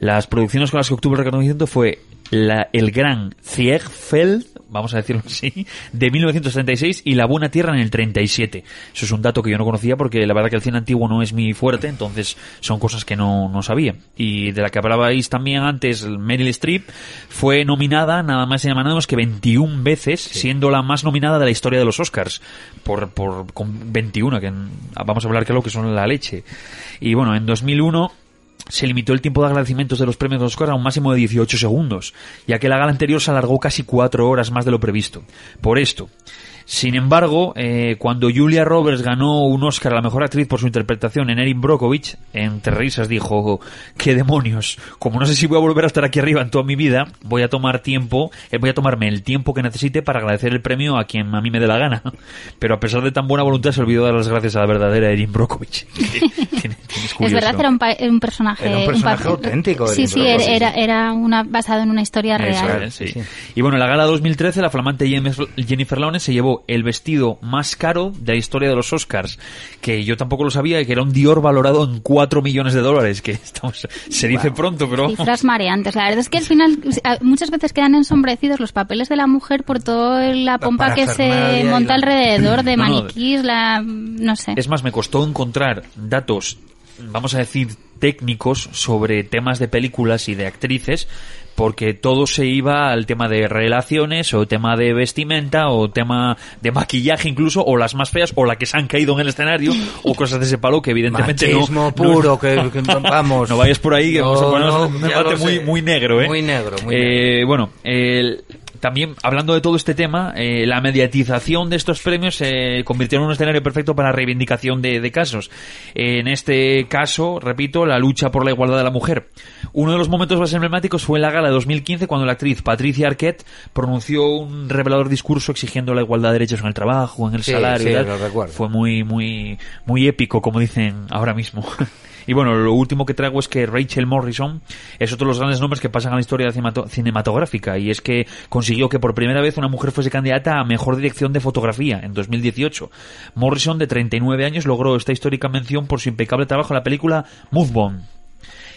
Speaker 8: Las producciones con las que obtuvo el reconocimiento fue la, El Gran Ziegfeld, vamos a decirlo así, de 1936 y La Buena Tierra en el 37. Eso es un dato que yo no conocía porque la verdad que el cine antiguo no es mi fuerte, entonces son cosas que no, no sabía. Y de la que hablabais también antes, Meryl Streep fue nominada nada más y nada menos que 21 veces, siendo la más nominada de la historia de los Oscars, por, por con 21, que vamos a hablar que lo que son la leche. Y bueno, en 2001 se limitó el tiempo de agradecimientos de los premios Oscar a un máximo de 18 segundos, ya que la gala anterior se alargó casi cuatro horas más de lo previsto. Por esto. Sin embargo, eh, cuando Julia Roberts ganó un Oscar a la mejor actriz por su interpretación en Erin Brockovich, entre risas dijo, qué demonios, como no sé si voy a volver a estar aquí arriba en toda mi vida, voy a tomar tiempo, eh, voy a tomarme el tiempo que necesite para agradecer el premio a quien a mí me dé la gana. Pero a pesar de tan buena voluntad se olvidó dar las gracias a la verdadera Erin Brockovich.
Speaker 9: Es verdad que era un, pa- un personaje...
Speaker 1: Era un personaje
Speaker 9: pa-
Speaker 1: auténtico,
Speaker 9: Sí, sí, era, era una, basado en una historia
Speaker 8: Eso
Speaker 9: real.
Speaker 8: es, sí. Y bueno, en la gala 2013, la flamante Jennifer- Jennifer Lawrence se llevó el vestido más caro de la historia de los Oscars, que yo tampoco lo sabía, que era un Dior valorado en 4 millones de dólares, que estamos, se dice pronto, pero...
Speaker 9: Cifras mareantes. La verdad es que al final muchas veces quedan ensombrecidos los papeles de la mujer por toda la pompa que se monta
Speaker 1: la-
Speaker 9: alrededor de
Speaker 8: No, no.
Speaker 9: maniquís, la... no sé.
Speaker 8: Es más, me costó encontrar datos, vamos a decir, técnicos sobre temas de películas y de actrices, porque todo se iba al tema de relaciones, o tema de vestimenta, o tema de maquillaje incluso, o las más feas, o la que se han caído en el escenario, o cosas de ese palo que evidentemente no-
Speaker 1: Machismo
Speaker 8: no...
Speaker 1: puro, que, que vamos.
Speaker 8: No vayas por ahí, que
Speaker 1: No,
Speaker 8: vamos a ponernos
Speaker 1: no,
Speaker 8: muy, muy negro, ¿eh?
Speaker 1: Muy negro, muy
Speaker 8: Eh, Bueno, el- también hablando de todo este tema, eh, la mediatización de estos premios se convirtió en un escenario perfecto para la reivindicación de, de casos. En este caso, repito, la lucha por la igualdad de la mujer. Uno de los momentos más emblemáticos fue en la gala de 2015 cuando la actriz Patricia Arquette pronunció un revelador discurso exigiendo la igualdad de derechos en el trabajo, en el
Speaker 1: Sí,
Speaker 8: salario. y
Speaker 1: sí,
Speaker 8: tal.
Speaker 1: lo recuerdo.
Speaker 8: Fue muy, muy, muy épico, como dicen ahora mismo. Y bueno, lo último que traigo es que Rachel Morrison es otro de los grandes nombres que pasan a la historia cinemato- cinematográfica y es que consiguió que por primera vez una mujer fuese candidata a mejor dirección de fotografía en 2018. Morrison, de 39 años, logró esta histórica mención por su impecable trabajo en la película Move.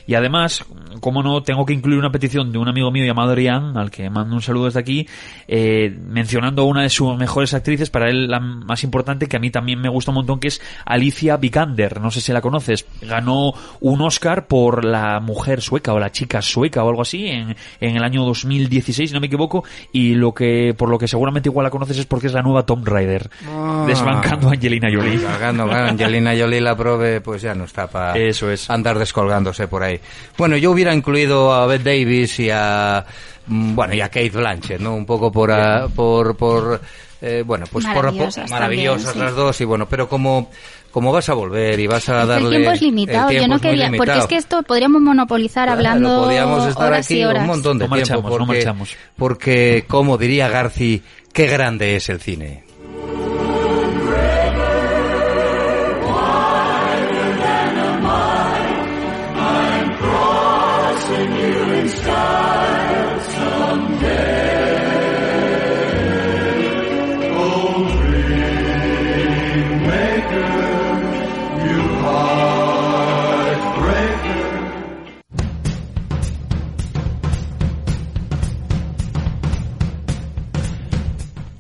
Speaker 8: Y además, como no, tengo que incluir una petición de un amigo mío llamado Adrián, al que mando un saludo desde aquí, eh, mencionando una de sus mejores actrices, para él la más importante, que a mí también me gusta un montón, que es Alicia Vikander. No sé si la conoces. Ganó un Oscar por la mujer sueca o la chica sueca o algo así en, en el año 2016, si no me equivoco. Y lo que, por lo que seguramente igual la conoces es porque es la nueva Tomb Raider.
Speaker 1: Ah.
Speaker 8: Desbancando a Angelina Jolie.
Speaker 1: Desbancando, claro, Angelina Jolie la prove, pues ya no está para
Speaker 8: Eso es.
Speaker 1: andar descolgándose por ahí. Bueno, yo hubiera incluido a Bette Davis y a mm, bueno y a Kate Blanchett, ¿no? Un poco por a- por por eh, bueno, pues por- por,
Speaker 9: Maravillosas
Speaker 1: maravillosas
Speaker 9: también, sí.
Speaker 1: las dos y bueno, pero como como vas a volver y vas a darle
Speaker 9: el tiempo es limitado. Yo no quejar, porque es que esto podríamos monopolizar
Speaker 1: Claro,
Speaker 9: hablando
Speaker 1: podíamos estar
Speaker 9: horas
Speaker 1: aquí
Speaker 9: y horas.
Speaker 1: un montón de
Speaker 8: No
Speaker 1: tiempo
Speaker 8: marchamos, no
Speaker 1: porque,
Speaker 8: marchamos.
Speaker 1: porque como diría Garci, qué grande es el cine.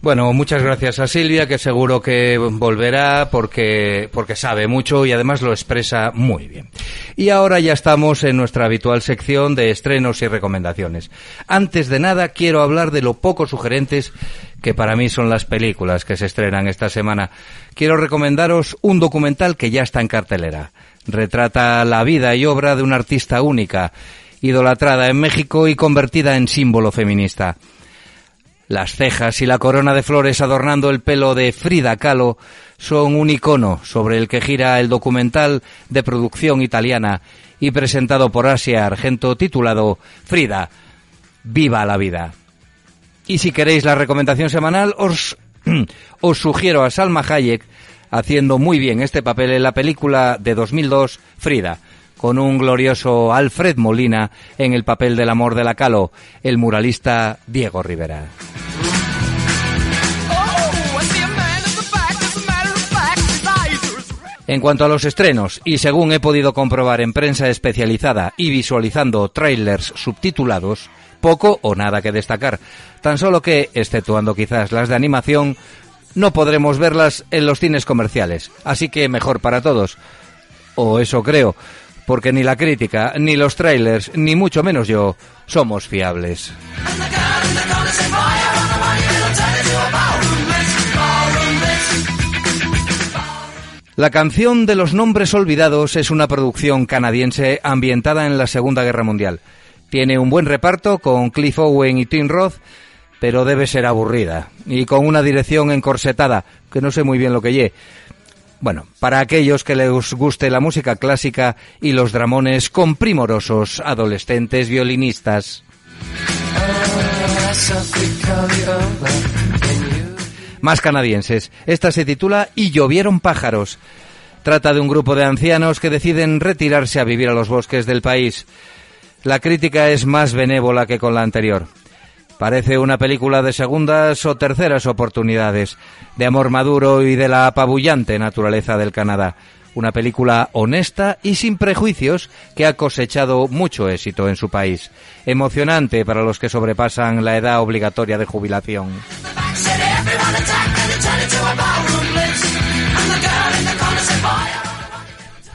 Speaker 1: Bueno, muchas gracias a Silvia, que seguro que volverá porque, porque sabe mucho y además lo expresa muy bien. Y ahora ya estamos en nuestra habitual sección de estrenos y recomendaciones. Antes de nada, quiero hablar de lo poco sugerentes que para mí son las películas que se estrenan esta semana. Quiero recomendaros un documental que ya está en cartelera. Retrata la vida y obra de una artista única, idolatrada en México y convertida en símbolo feminista. Las cejas y la corona de flores adornando el pelo de Frida Kahlo son un icono sobre el que gira el documental de producción italiana y presentado por Asia Argento titulado Frida, viva la vida. Y si queréis la recomendación semanal, os, os sugiero a Salma Hayek haciendo muy bien este papel en la película de 2002 Frida, con un glorioso Alfred Molina en el papel del amor de la Calo, el muralista Diego Rivera. En cuanto a los estrenos, y según he podido comprobar en prensa especializada y visualizando trailers subtitulados, poco o nada que destacar. Tan solo que, exceptuando quizás las de animación, no podremos verlas en los cines comerciales. Así que mejor para todos. O eso creo, porque ni la crítica, ni los trailers, ni mucho menos yo, somos fiables. La canción de los nombres olvidados es una producción canadiense ambientada en la Segunda Guerra Mundial. Tiene un buen reparto con Cliff Owen y Tim Roth, pero debe ser aburrida y con una dirección encorsetada, que no sé muy bien lo que lle. Bueno, para aquellos que les guste la música clásica y los dramones con primorosos adolescentes violinistas. Más canadienses. Esta se titula Y llovieron pájaros. Trata de un grupo de ancianos que deciden retirarse a vivir a los bosques del país. La crítica es más benévola que con la anterior. Parece una película de segundas o terceras oportunidades, de amor maduro y de la apabullante naturaleza del Canadá. Una película honesta y sin prejuicios que ha cosechado mucho éxito en su país. Emocionante para los que sobrepasan la edad obligatoria de jubilación.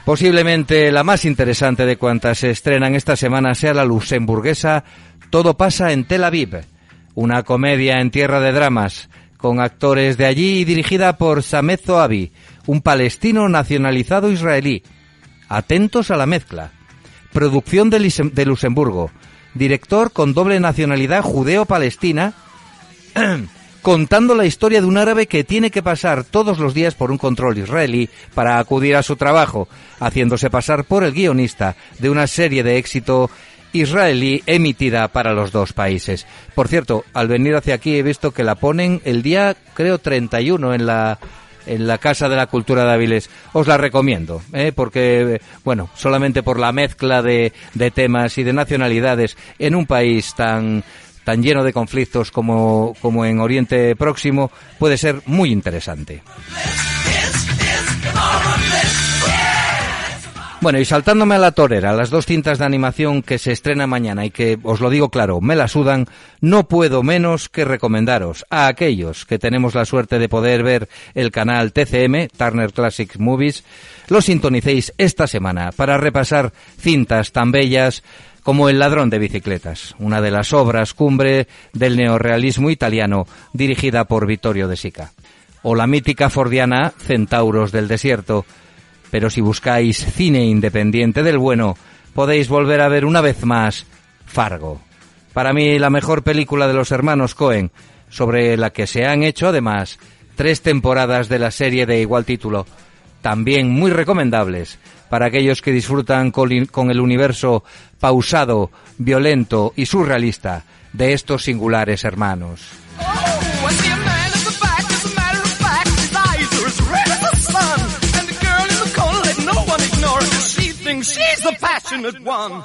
Speaker 1: Posiblemente la más interesante de cuantas se estrenan esta semana sea la luxemburguesa Todo pasa en Tel Aviv, una comedia en tierra de dramas, con actores de allí y dirigida por Samed Zoabi, un palestino nacionalizado israelí. Atentos a la mezcla. Producción de, de Luxemburgo. Director con doble nacionalidad judeo-palestina, contando la historia de un árabe que tiene que pasar todos los días por un control israelí para acudir a su trabajo, haciéndose pasar por el guionista de una serie de éxito israelí emitida para los dos países. Por cierto, al venir hacia aquí he visto que la ponen el día, creo, 31 en la en la Casa de la Cultura de Áviles. Os la recomiendo, ¿eh? porque, bueno, solamente por la mezcla de, de temas y de nacionalidades en un país tan tan lleno de conflictos como, como en Oriente Próximo, puede ser muy interesante. Bueno, y saltándome a la torera, las dos cintas de animación que se estrena mañana y que, os lo digo claro, me la sudan, no puedo menos que recomendaros a aquellos que tenemos la suerte de poder ver el canal TCM, Turner Classic Movies, lo sintonicéis esta semana para repasar cintas tan bellas como El ladrón de bicicletas, una de las obras cumbre del neorrealismo italiano dirigida por Vittorio De Sica. O la mítica fordiana Centauros del Desierto, pero si buscáis cine independiente del bueno, podéis volver a ver una vez más Fargo. Para mí la mejor película de los hermanos Cohen, sobre la que se han hecho además tres temporadas de la serie de igual título, también muy recomendables para aquellos que disfrutan con el universo pausado, violento y surrealista de estos singulares hermanos. she's passionate one.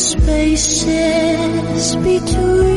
Speaker 10: Spaces between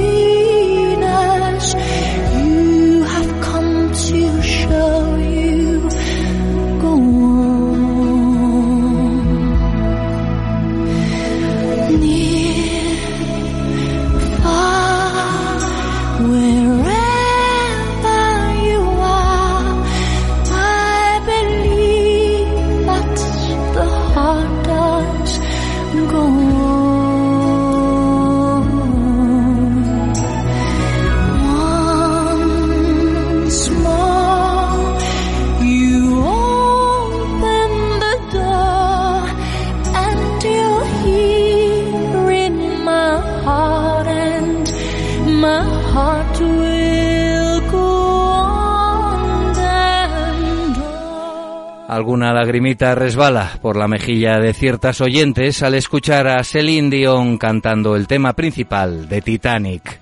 Speaker 1: lagrimita resbala por la mejilla de ciertas oyentes al escuchar a Celine Dion cantando el tema principal de Titanic.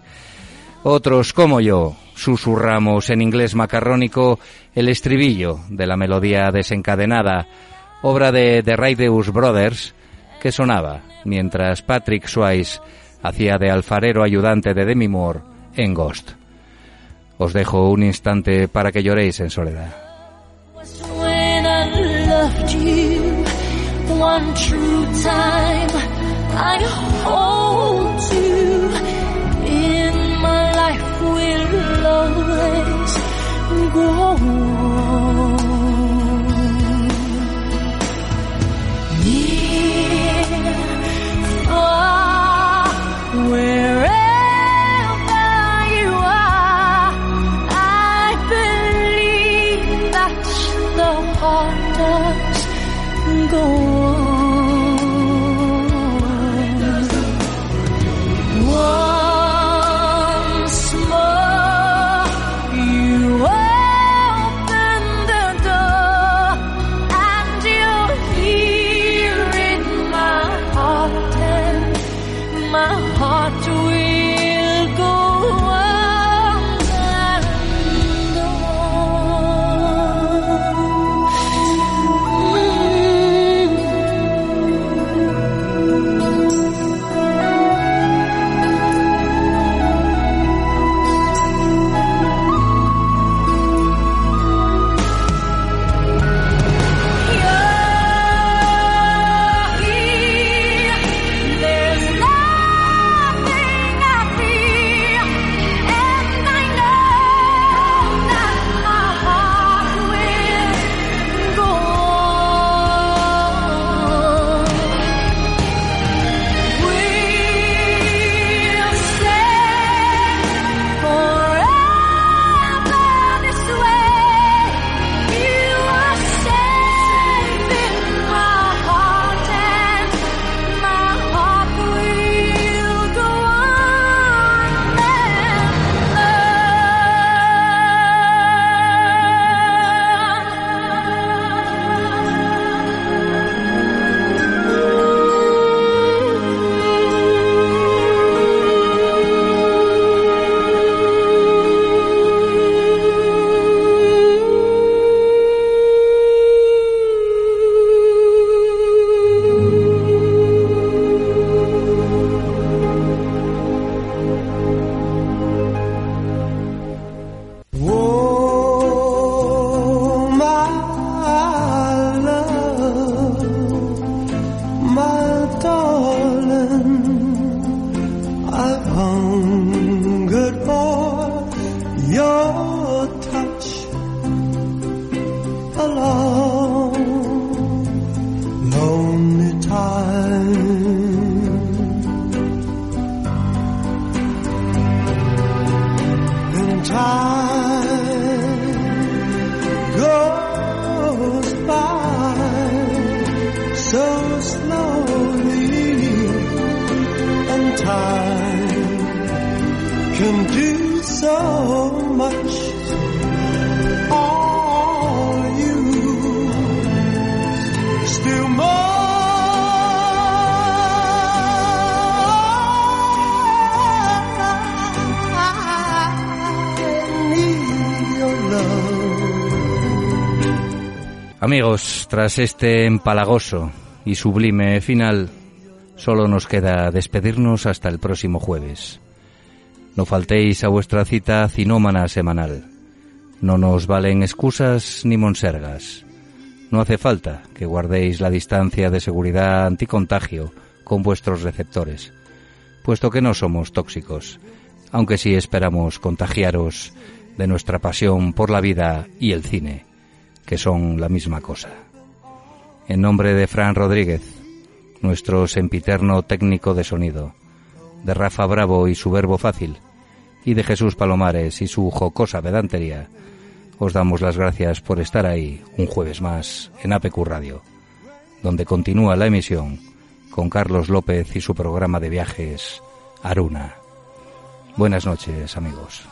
Speaker 1: Otros, como yo, susurramos en inglés macarrónico el estribillo de la melodía desencadenada, obra de The Raideus Brothers, que sonaba mientras Patrick Swayze hacía de alfarero ayudante de Demi Moore en Ghost. Os dejo un instante para que lloréis en soledad.
Speaker 10: Loved you one true time. I hold you in my life will always go
Speaker 1: tras este empalagoso y sublime final, solo nos queda despedirnos hasta el próximo jueves. No faltéis a vuestra cita cinómana semanal. No nos valen excusas ni monsergas. No hace falta que guardéis la distancia de seguridad anticontagio con vuestros receptores, puesto que no somos tóxicos, aunque sí esperamos contagiaros de nuestra pasión por la vida y el cine, que son la misma cosa. En nombre de Fran Rodríguez, nuestro sempiterno técnico de sonido, de Rafa Bravo y su verbo fácil, y de Jesús Palomares y su jocosa pedantería, os damos las gracias por estar ahí un jueves más en APQ Radio, donde continúa la emisión con Carlos López y su programa de viajes Aruna. Buenas noches, amigos.